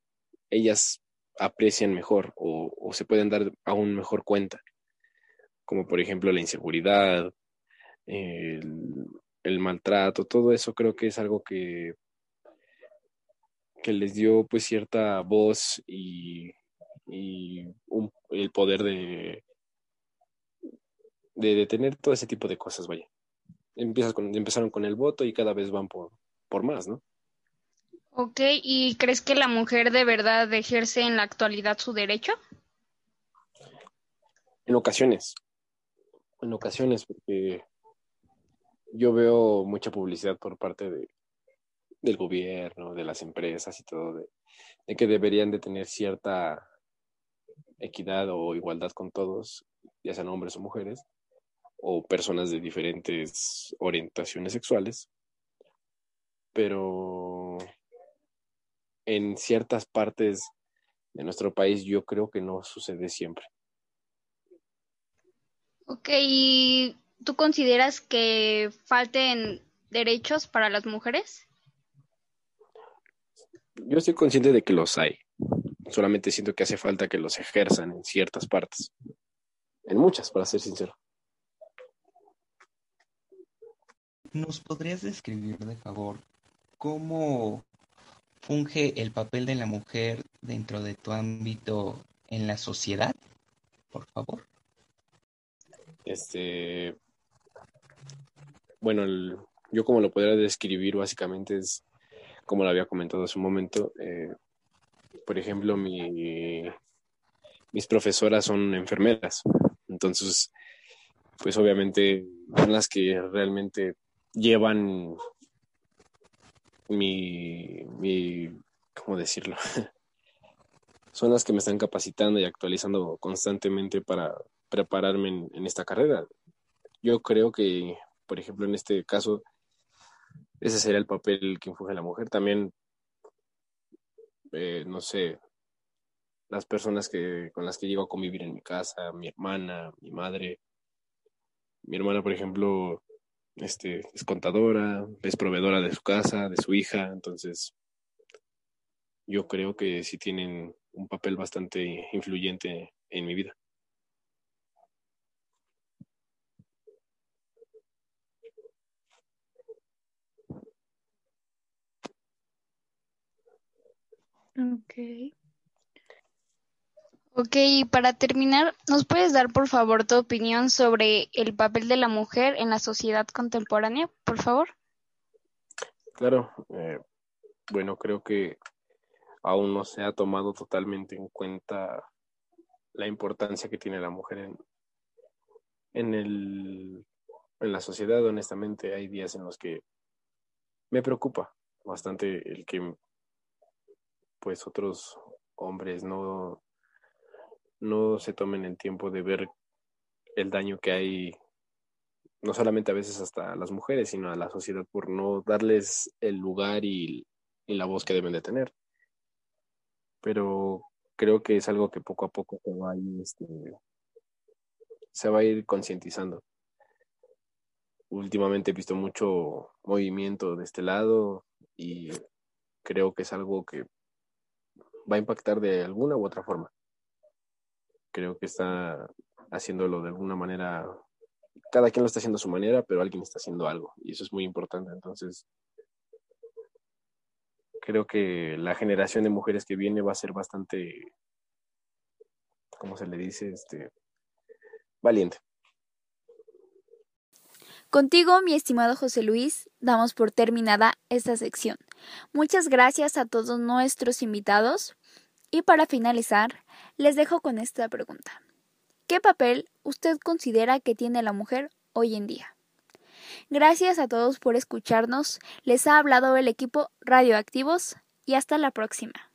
ellas aprecian mejor o, se pueden dar aún mejor cuenta, como por ejemplo la inseguridad, el, el maltrato, todo eso creo que es algo que, que les dio pues cierta voz y, y un, el poder de, de detener todo ese tipo de cosas, vaya. Empiezas con, empezaron con el voto y cada vez van por, por más, ¿no? Ok, ¿y crees que la mujer de verdad ejerce en la actualidad su derecho? En ocasiones, en ocasiones, porque yo veo mucha publicidad por parte de, del gobierno, de las empresas y todo, de, de, que deberían de tener cierta equidad o igualdad con todos, ya sean hombres o mujeres, o personas de diferentes orientaciones sexuales, pero en ciertas partes de nuestro país yo creo que no sucede siempre. Ok, ¿y tú consideras que falten derechos para las mujeres? Yo estoy consciente de que los hay. Solamente siento que hace falta que los ejerzan en ciertas partes. En muchas, para ser sincero. ¿Nos podrías describir, de favor, cómo funge el papel de la mujer dentro de tu ámbito en la sociedad? Por favor. Este, bueno, yo como lo podría describir básicamente es, como lo había comentado hace un momento, eh, por ejemplo, mi, mis profesoras son enfermeras, entonces, pues obviamente son las que realmente llevan mi, mi, ¿cómo decirlo? Son las que me están capacitando y actualizando constantemente para prepararme en, esta carrera. Yo creo que, por ejemplo, en este caso, ese sería el papel que infuge la mujer. También, eh, no sé, las personas que, con las que llego a convivir en mi casa, mi hermana, mi madre. Mi hermana, por ejemplo, este, es contadora, es proveedora de su casa, de su hija, entonces yo creo que sí tienen un papel bastante influyente en mi vida. Ok. Ok, y para terminar, ¿nos puedes dar por favor tu opinión sobre el papel de la mujer en la sociedad contemporánea, por favor? Claro, eh, bueno, creo que aún no se ha tomado totalmente en cuenta la importancia que tiene la mujer en, en, el, en la sociedad. Honestamente, hay días en los que me preocupa bastante el que pues otros hombres no no se tomen el tiempo de ver el daño que hay, no solamente a veces hasta a las mujeres, sino a la sociedad por no darles el lugar y, y la voz que deben de tener. Pero creo que es algo que poco a poco se va a ir, este, se va a ir concientizando. Últimamente he visto mucho movimiento de este lado y creo que es algo que va a impactar de alguna u otra forma creo que está haciéndolo de alguna manera, cada quien lo está haciendo a su manera, pero alguien está haciendo algo y eso es muy importante. Entonces, creo que la generación de mujeres que viene va a ser bastante, ¿cómo se le dice? Este, valiente. Contigo, mi estimado José Luis, damos por terminada esta sección. Muchas gracias a todos nuestros invitados y para finalizar, les dejo con esta pregunta. ¿Qué papel usted considera que tiene la mujer hoy en día? Gracias a todos por escucharnos. Les ha hablado el equipo Radioactivos y hasta la próxima.